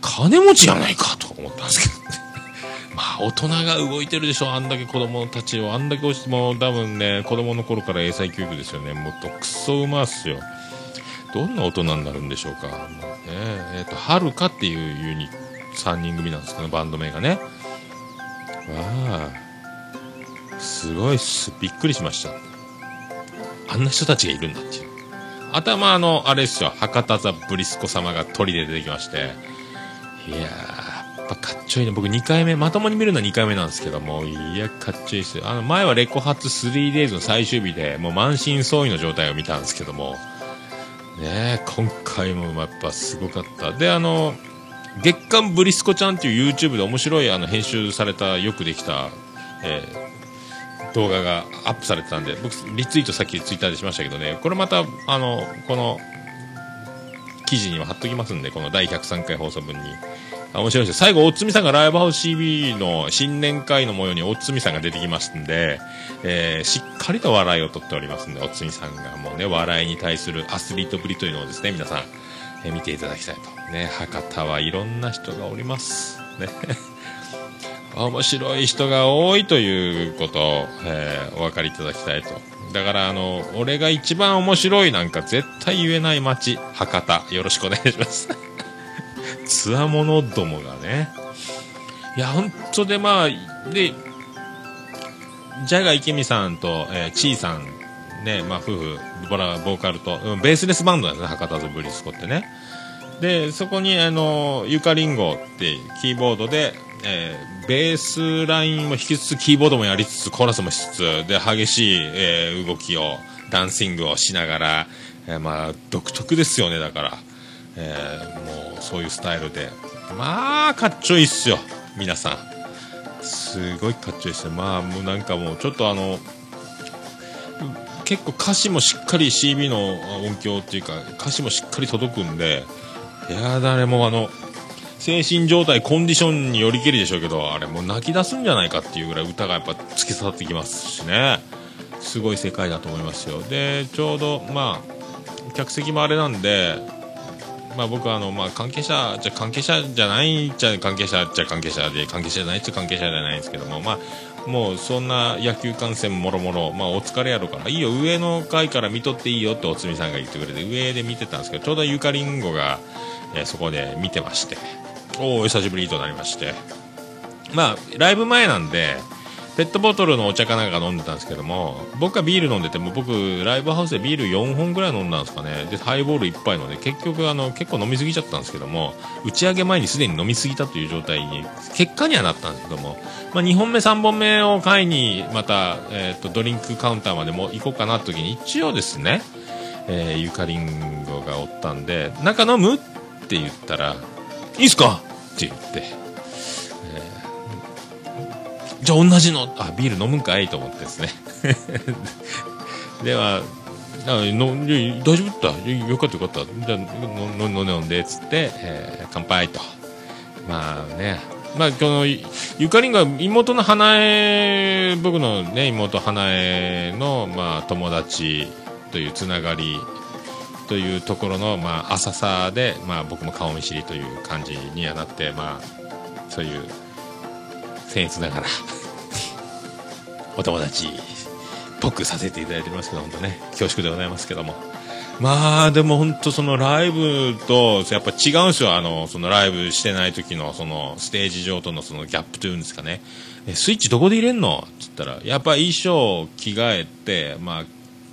金持ちやないかとか思ったんですけどね。まあ大人が動いてるでしょあんだけ子供たちをあんだけ押しても多分ね子供の頃から英才教育ですよね。もっとクソうまっすよ。どんな大人になるんでしょうか、もうねえーと、はるかっていうユニ3人組なんですけどバンド名がね。わあ。すごいっす。びっくりしました。あんな人たちがいるんだっていう。頭あの、あれですよ、博多座ブリスコ様が鳥で出てきまして、いやー、やっぱかっちょいいね。僕2回目、まともに見るのは2回目なんですけども、いや、かっちょいいですよ。あの、前はレコ発 3days の最終日で、もう満身創痍の状態を見たんですけども、ね今回もやっぱすごかった。で、あの、月刊ブリスコちゃんっていう YouTube で面白いあの編集されたよくできた、えー動画がアップされてたんで僕リツイートさっきツイッターでしましたけどねこれまたあのこの記事には貼っときますんでこの第103回放送分に面白いです最後おつみさんがライブハウス CB の新年会の模様におつみさんが出てきますんで、えー、しっかりと笑いをとっておりますんでおつみさんがもうね笑いに対するアスリートぶりというのをですね皆さん、えー、見ていただきたいとね博多はいろんな人がおりますね 面白い人が多いということを、えー、お分かりいただきたいと。だから、あの、俺が一番面白いなんか絶対言えない街、博多。よろしくお願いします。つわものどもがね。いや、本当で、まあ、で、ジャガイケミさんと、えー、チーさん、ね、まあ、夫婦、ボラ、ボーカルと、うん、ベースレスバンドなんですね、博多ズブリスコってね。で、そこに、あの、ゆかりんごってキーボードで、えー、ベースラインも弾きつつキーボードもやりつつコーラスもしつつで激しい、えー、動きをダンシングをしながら、えー、まあ独特ですよねだから、えー、もうそういうスタイルで。まあかっちょいいっすよ。皆さん。すごいかっちょいいっすよ。まあもうなんかもうちょっとあの結構歌詞もしっかり CB の音響っていうか歌詞もしっかり届くんでいや誰もあの精神状態コンディションによりけりでしょうけどあれもう泣き出すんじゃないかっていうぐらい歌がやっぱ突き刺さってきますしね。すごい世界だと思いますよ。でちょうどまあ客席もあれなんでまあ、僕はあの、まあ、関係者じゃ関係者じゃないじゃ関係者じゃ関係者で関係者じゃないっちゃ関係者じゃないんですけども、まあ、もうそんな野球観戦もろもろ、ま、お疲れやろうからいいよ上の階から見とっていいよっておつみさんが言ってくれて上で見てたんですけどちょうどゆかりんごが、えー、そこで見てましておお久しぶりとなりましてまあライブ前なんでペットボトルのお茶かなんか飲んでたんですけども僕はビール飲んでても僕ライブハウスでビール4本ぐらい飲んだんですかねでハイボール1杯ので結局あの結構飲みすぎちゃったんですけども打ち上げ前にすでに飲みすぎたという状態に結果にはなったんですけども、まあ、2本目3本目を買いにまた、えーと、ドリンクカウンターまでも行こうかなって時に一応ですね、えー、ゆかりんごがおったんで「なんか飲む?」って言ったら「いいっすか?」って言ってじゃあ同じの。あビール飲むんかいと思ってですね。ではあの大丈夫だよかったよかった。じゃあ飲んで飲んでっつって、えー、乾杯と。まあね。まあ、このゆかりんが妹の花江僕の、ね、妹花江の、まあ、友達というつながりというところの、まあ、浅さで、まあ、僕も顔見知りという感じにはなって、まあ、そういう僭越ながらお友達っぽくさせていただいておりますけど本当ね恐縮でございますけども。まあでも本当そのライブとやっぱ違うんですよ。あのそのライブしてない時のそのステージ上とのそのギャップというんですかね。えスイッチどこで入れんの？っつったらやっぱ衣装着替えてまあ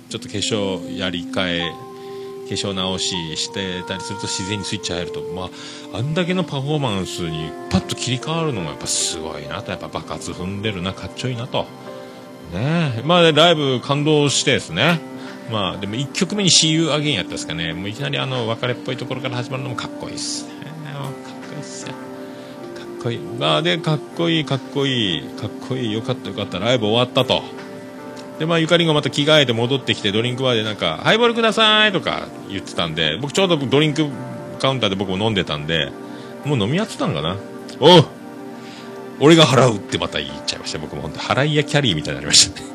ちょっと化粧やり替え化粧直ししてたりすると自然にスイッチ入ると、まあ、あんだけのパフォーマンスにパッと切り替わるのがやっぱすごいなと。やっぱ爆発踏んでるなかっちょいいなと、ねまあ、ライブ感動してですね。まあでも1曲目に See You Again やったんですかね。もういきなりあの別れっぽいところから始まるのもかっこいいっすね。かっこいいっすよ。かっこいい。まあでかっこいいかっこいい。かっこいい。よかったよかった。ライブ終わったと。でまあゆかりんがまた着替えて戻ってきてドリンクバーでなんかハイボールくださいとか言ってたんで僕ちょうどドリンクカウンターで僕も飲んでたんでもう飲み合ってたんかな。おう俺が払うってまた言っちゃいました。僕も本当払い屋キャリーみたいになりましたね。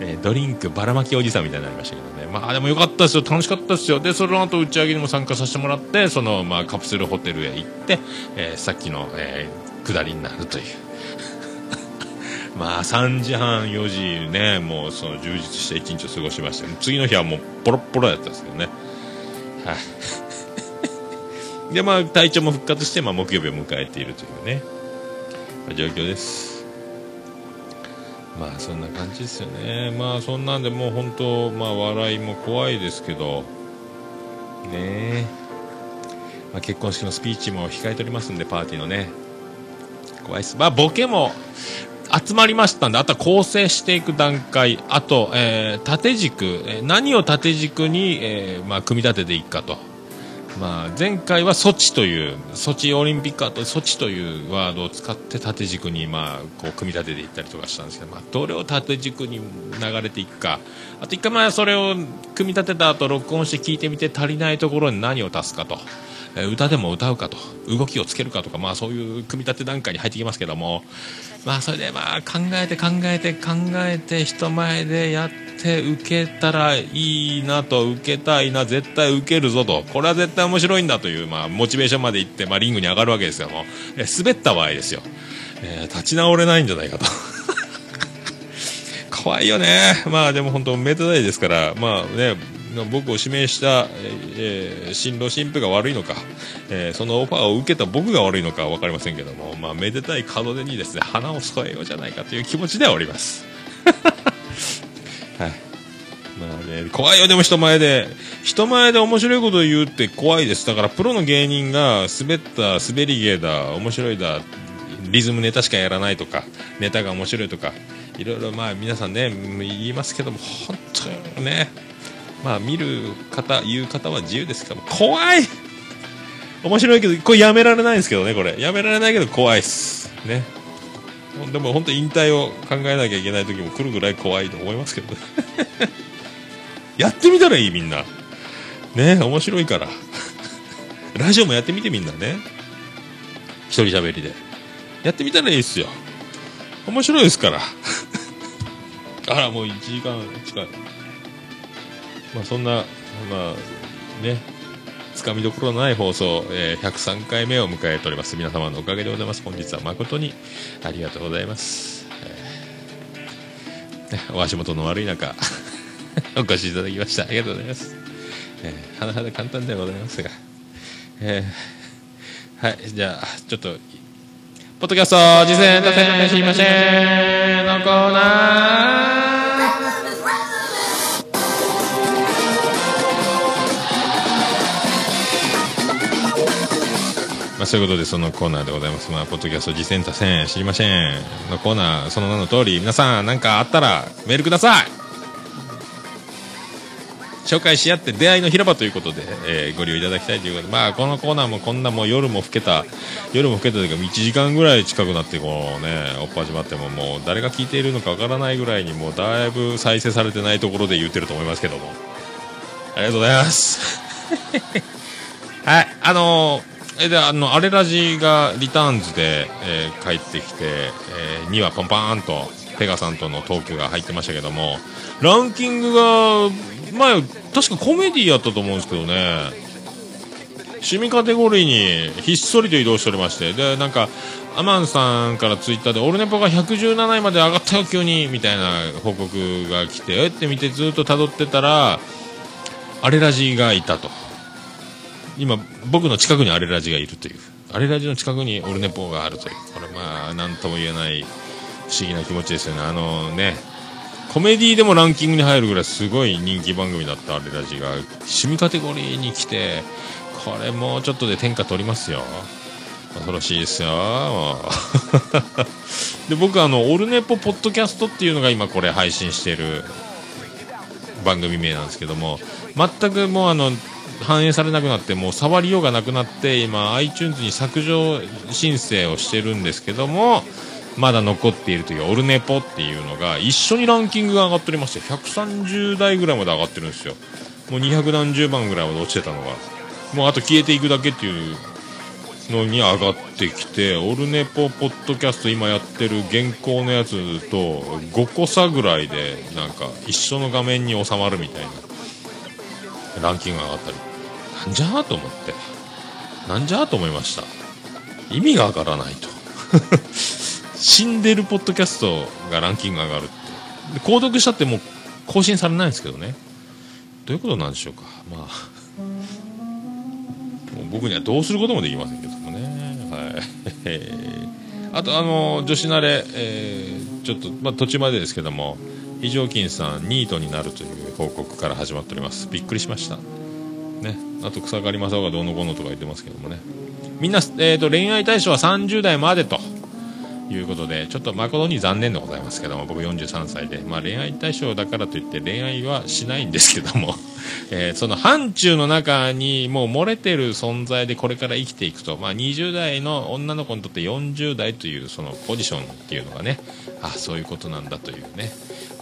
えドリンクばらまきおじさんみたいになりましたけどね。まあでもよかったですよ。楽しかったですよ。でその後打ち上げにも参加させてもらってその、まあ、カプセルホテルへ行って、えー、さっきの、えー、下りになるという。まあ3時半4時ねもうその充実した一日を過ごしまして次の日はもうポロポロやったんですけどね。はい、でまあ体調も復活して、まあ、木曜日を迎えているというね、まあ、状況です。まあそんな感じですよね。まあそんなんでもう本当まあ笑いも怖いですけど。ねまあ、結婚式のスピーチも控えておりますんでパーティーのね。怖いです。まあボケも集まりましたんで、あとは構成していく段階、あと、えー、縦軸、何を縦軸に、えー、まあ、組み立てていくかと。まあ、前回はソチという、ソチオリンピックあとソチというワードを使って縦軸に、まあ、こう、組み立てていったりとかしたんですけど、まあ、どれを縦軸に流れていくか。あと一回前それを組み立てた後、録音して聞いてみて足りないところに何を足すかと。え歌でも歌うかと動きをつけるかとか、まあ、そういう組み立て段階に入ってきますけども、まあ、それでまあ考えて考えて考えて人前でやって受けたらいいなと受けたいな絶対受けるぞと。これは絶対面白いんだという、まあ、モチベーションまでいって、まあ、リングに上がるわけですけども、え滑った場合ですよ、え、立ち直れないんじゃないかと。怖いよね。まあでも本当めでたいですから、まあね、僕を指名した、えー、新郎新婦が悪いのか、えー、そのオファーを受けた僕が悪いのか分かりませんけども、まあ、めでたい門出にですね花を添えようじゃないかという気持ちではおります。はいまあね、怖いよ、でも人前で。人前で面白いことを言うって怖いです。だからプロの芸人が滑った、滑り芸だ、面白いだ、リズムネタしかやらないとか、ネタが面白いとか、いろいろまあ皆さんね、言いますけども、本当にね、まあ見る方言う方は自由ですけど怖い！面白いけどこれやめられないんですけどねこれ。やめられないけど怖いっす。ね。でも本当引退を考えなきゃいけない時も来るぐらい怖いと思いますけど やってみたらいいみんな。ね面白いから。ラジオもやってみてみんなね。一人喋りで。やってみたらいいっすよ。面白いですから。あらもう1時間近い。まあそんなまあねつかみどころのない放送、えー、103回目を迎えております。皆様のおかげでございます。本日は誠にありがとうございます、えーね、お足元の悪い中 お越しいただきましたありがとうございます、えー、はなはだ簡単ではございますが、えー、はいじゃあちょっとポッドキャスト実践達成しませんのコーナー。そういうことでそのコーナーでございます。まあ、ポッドキャスト実践多戦知りませんのコーナー、その名の通り、皆さん何かあったらメールください紹介し合って出会いの広場ということで、えー、ご利用いただきたいということで、まあ、このコーナーもこんなもう夜も更けた、夜も更けたというか、1時間ぐらい近くなって、こうね、おっぱ始まっても、もう誰が聞いているのかわからないぐらいに、もうだいぶ再生されてないところで言ってると思いますけども。ありがとうございます。はい、あのーえであのアレラジがリターンズで、えー、帰ってきて、えー、2話パンパーンとペガさんとのトークが入ってましたけどもランキングが前確かコメディやったと思うんですけどね。趣味カテゴリーにひっそりと移動しておりましてでなんかアマンさんからツイッターでオルネポが117位まで上がったよ急にみたいな報告が来てえって見てずっと辿ってたらアレラジがいたと。今僕の近くにアレラジがいるという。アレラジの近くにオルネポがあるという。これまあ何とも言えない不思議な気持ちですよね。あのねコメディでもランキングに入るぐらいすごい人気番組だったアレラジが趣味カテゴリーに来てこれもうちょっとで天下取りますよ。恐ろしいですよ。で僕あのオルネポポッドキャストっていうのが今これ配信してる番組名なんですけども全くもうあの反映されなくなってもう触りようがなくなって今 iTunes に削除申請をしてるんですけどもまだ残っているというオルネポっていうのが一緒にランキングが上がっておりまして130台ぐらいまで上がってるんですよ。もう200何十番ぐらいまで落ちてたのが。もうあと消えていくだけっていうのに上がってきてオルネポポッドキャスト今やってる現行のやつと5個差ぐらいでなんか一緒の画面に収まるみたいなランキングが上がったり。なんじゃと思って。なんじゃと思いました。意味がわからないと。死んでるポッドキャストがランキング上がるって。で購読したってもう更新されないんですけどね。どういうことなんでしょうか。まあ。もう僕にはどうすることもできませんけどもね。はい。あとあの女子慣れ、えー、ちょっと、まあ、途中までですけども非常勤さんニートになるという報告から始まっております。びっくりしました。ね、あと草刈正雄がどうのこうのとか言ってますけどもね。みんな、えーと、恋愛対象は30代までと。いうことでちょっと誠に残念でございますけども僕43歳で、まあ、恋愛対象だからといって恋愛はしないんですけども、えー、その範疇の中にもう漏れてる存在でこれから生きていくと、まあ、20代の女の子にとって40代というそのポジションっていうのがね。あそういうことなんだというね。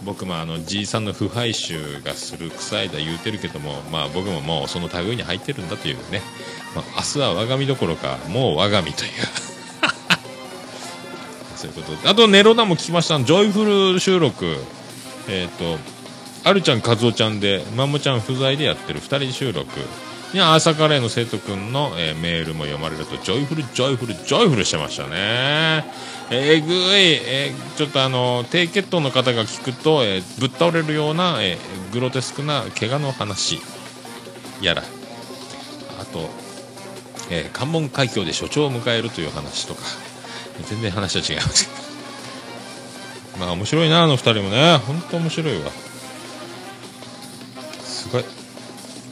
僕もあのじいさんの腐敗臭がする臭いだ言うてるけども、まあ、僕ももうその類に入ってるんだというね、まあ、明日は我が身どころかもう我が身という。そういうこと。あとネロナも聞きました。ジョイフル収録。えっ、ー、とあるちゃん和夫ちゃんでマモちゃん不在でやってる2人収録。に朝カレーの生徒君の、えー、メールも読まれるとジョイフルジョイフルジョイフルしてましたね。えぐい、えー、ちょっとあの低血糖の方が聞くと、えー、ぶっ倒れるような、えー、グロテスクな怪我の話やら。あと、えー、関門海峡で所長を迎えるという話とか。全然話は違います。まあ面白いなあの2人もね。本当面白いわ。すごい。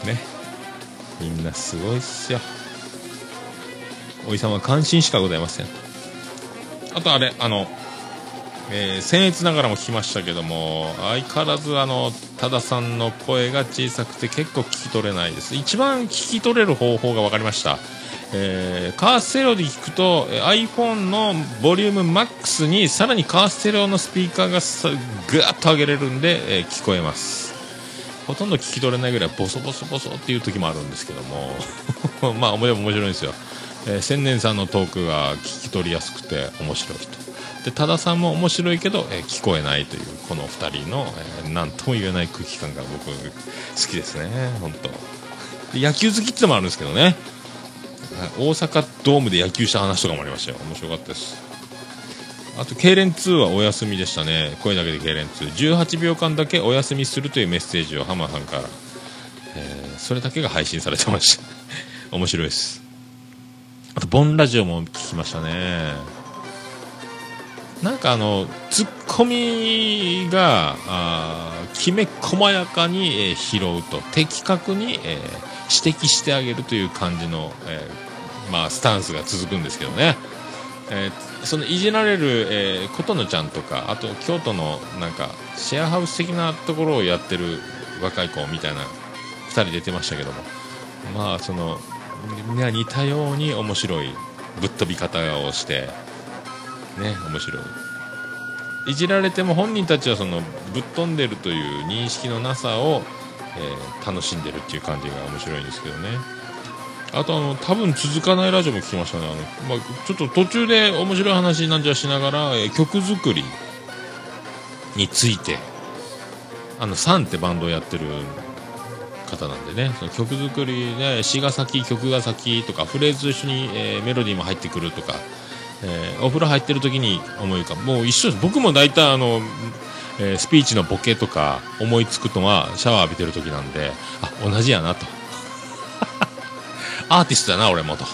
ね。みんなすごいっすよ。おじさんは関心しかございません。あとあれあのえー、僭越ながらも聞きましたけども相変わらずあの多田さんの声が小さくて結構聞き取れないです。一番聞き取れる方法が分かりました。えーカーステレオで聞くと iPhone のボリュームマックスにさらにカーステレオのスピーカーがぐわっと上げれるんで、えー聞こえます。ほとんど聞き取れないぐらいボソボソボソっていう時もあるんですけども。まあ面白い面白いんですよ、えー千年さんのトークが聞き取りやすくて面白いと。で多田さんも面白いけど、えー聞こえないというこの2人の、えーとも言えない空気感が僕好きですね。本当。で野球好きってのもあるんですけどね。大阪ドームで野球した話とかもありましたよ。面白かったです。あと、痙攣2はお休みでしたね。声だけで痙攣2。18秒間だけお休みするというメッセージをハマさんから。えーそれだけが配信されてました。面白いです。あと、ボンラジオも聞きましたね。なんかあの、ツッコミが、あきめ細やかに、えー拾うと、的確に、えー指摘してあげるという感じの、えーまあ、スタンスが続くんですけどね。えーそのいじられる、えー、琴乃ちゃんとかあと京都のなんかシェアハウス的なところをやってる若い子みたいな2人出てましたけども。まあそのみんな似たように面白いぶっ飛び方をしてね面白い。いじられても本人たちはそのぶっ飛んでるという認識のなさを、えー楽しんでるっていう感じが面白いんですけどね。あとあの多分続かないラジオも聞きましたねあの、まあ、ちょっと途中で面白い話なんじゃしながら、えー曲作りについて。あのサンってバンドをやってる方なんでね。その曲作りで詩が先曲が先とかフレーズ一緒に、えーメロディーも入ってくるとか、えーお風呂入ってる時に思い浮かぶ。もう一緒です。僕も大体あの、えースピーチのボケとか思いつくのはシャワー浴びてる時なんであ同じやなと。アーティストだな俺もと、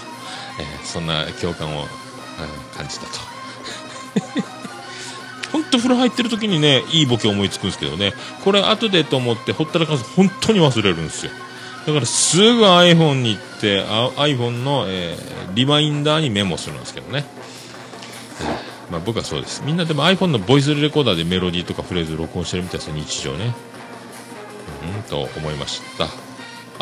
えーそんな共感を、うん感じたと。本当風呂入ってる時にねいいボケ思いつくんですけどね。これ後でと思ってほったらかす本当に忘れるんですよ。だからすぐ iPhone に行ってあ iPhone の、えーリマインダーにメモするんですけどね、えーまあ、僕はそうです。みんなでも iPhone のボイスレコーダーでメロディーとかフレーズ録音してるみたいですよ日常ね。うんと思いました。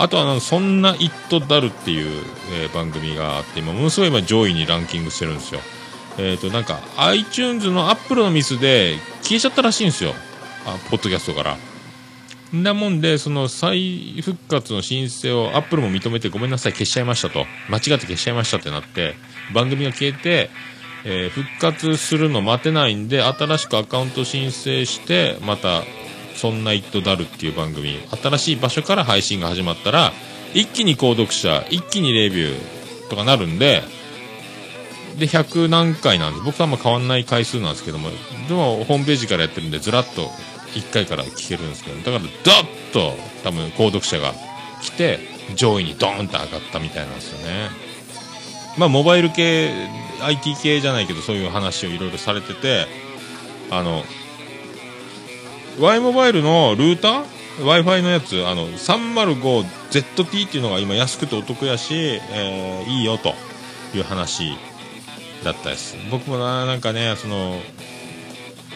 あとは「そんなイットダル」っていう、えー番組があって今ものすごい今上位にランキングしてるんですよ。えっ、となんか iTunes のアップルのミスで消えちゃったらしいんですよ。あポッドキャストから。んなもんでその再復活の申請をアップルも認めてごめんなさい消しちゃいましたと。間違って消しちゃいましたってなって番組が消えて、えー復活するの待てないんで新しくアカウント申請してまた「そんなイットダル」っていう番組新しい場所から配信が始まったら一気に購読者一気にレビューとかなるんでで100何回なんです僕とあんま変わんない回数なんですけどもでもホームページからやってるんでずらっと1回から聞けるんですけどだからドッと多分購読者が来て上位にドーンと上がったみたいなんですよね。まあモバイル系 IT 系じゃないけどそういう話をいろいろされててあの Y モバイルのルーター？w i f i のやつ？あの 305ZT っていうのが今安くてお得やし、えーいいよと。いう話だったです。僕もななんかねその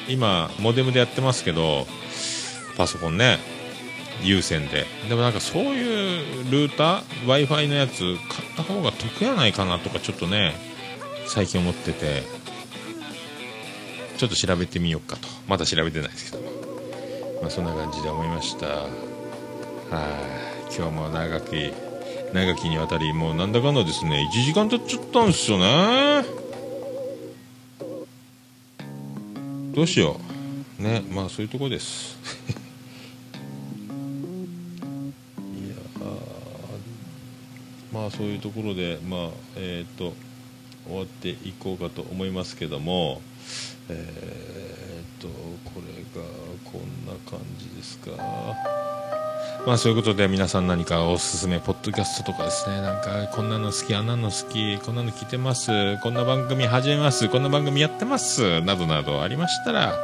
今モデムでやってますけどパソコンね有線で。でもなんかそういうルーター w i f i のやつ買った方が得やないかなとかちょっとね最近思っててちょっと調べてみようかと。まだ調べてないですけど。まあそんな感じで思いました。はい。今日も長き長きにわたりもうなんだかんだですね。1時間経っちゃったんですよね。どうしよう。ねまあそういうとこです。いやまあそういうところでまあえっ、と終わっていこうかと思いますけどもえっ、とこれがこんな感じですか。まあそういうことで皆さん何かおすすめポッドキャストとかですね。なんかこんなの好きあんなの好きこんなの聞いてます。こんな番組始めます。こんな番組やってます。などなどありましたら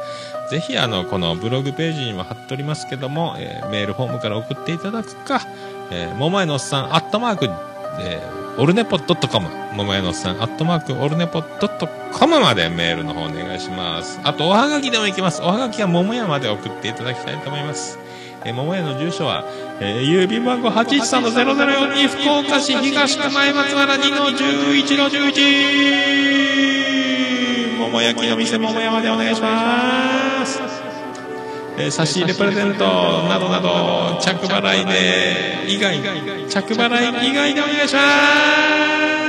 ぜひあのこのブログページにも貼っておりますけども、えーメールフォームから送っていただくか、えー、ももやのおっさんアットマーク、えーオルネポドットコムももやのさんアットマークオルネポドットコムまでメールの方お願いします。あとおはがきでもいけます。おはがきはももやまで送っていただきたいと思います。えー、桃屋の住所は、えー、郵便番号813-0042福岡市東区前松原2の11の11桃焼きの店桃山でお願いします。え、差し入れプレゼントなどなど着払いで以外。着払い以外でお願いします。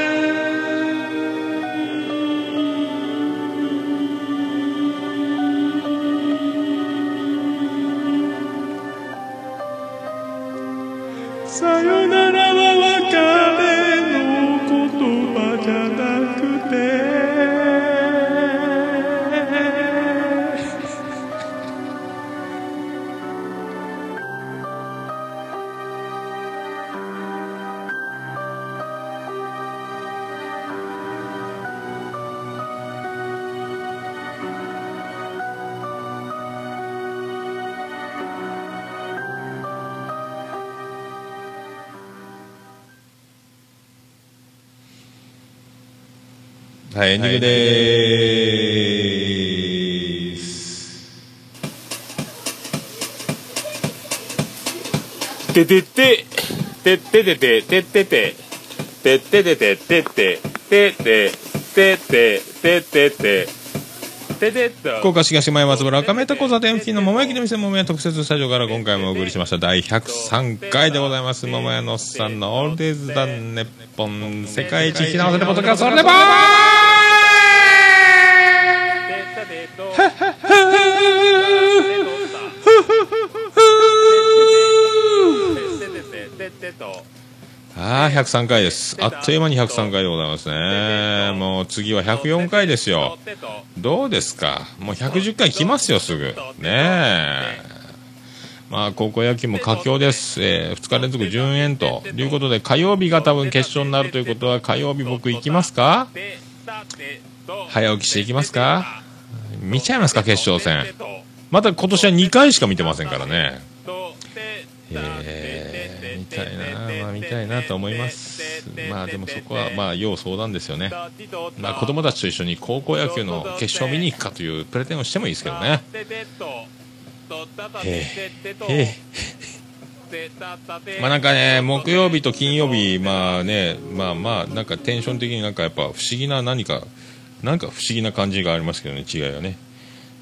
はい、エンディングでーす。ててて、てててて、ててて、てててて、てて、てて、てて、ててて、福岡市東前松原赤目田交差点付近の桃焼きの店桃屋特設スタジオから今回もお送りしました第103回でございます桃屋のおっさんのオールデイズ・ダン・ネッポン世界一引き直せるポッドキャストレあ、103回です。あっという間に103回でございますね。もう次は104回ですよ。どうですか？もう110回来ますよ、すぐ。ねえ。まあ、高校野球も佳境です。えー、2日連続順延ということで、火曜日が多分決勝になるということは、火曜日僕行きますか？早起きしていきますか？見ちゃいますか、決勝戦。また今年は2回しか見てませんからね。えー、たいなと思います、まあでもそこは、まあ、要相談ですよね、まあ、子供たちと一緒に高校野球の決勝見に行くかというプレゼンをしてもいいですけどね。へえ。まあなんかね、木曜日と金曜日、まあね、まあまあ、なんかテンション的になんかやっぱ不思議な何か、なんか不思議な感じがありますけどね、違いがね。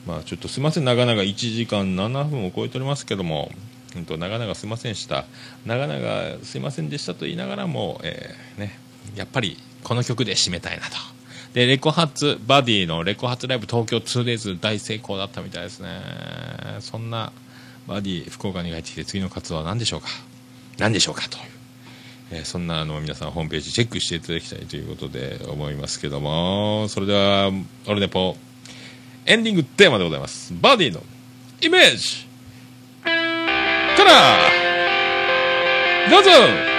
まあちょっとすいません、長々1時間7分を超えておりますけども、んと、長々すいませんでした。長々すいませんでしたと言いながらも、えー、ね、やっぱりこの曲で締めたいなと。で、レコ発、バディのレコ発ライブ東京 2days 大成功だったみたいですね。そんなバディ、福岡に帰ってきて次の活動は何でしょうか？何でしょうかという。えー、そんなあの皆さんホームページチェックしていただきたいということで思いますけども、それでは、オルネポ、エンディングテーマでございます。バディのイメージどうぞ。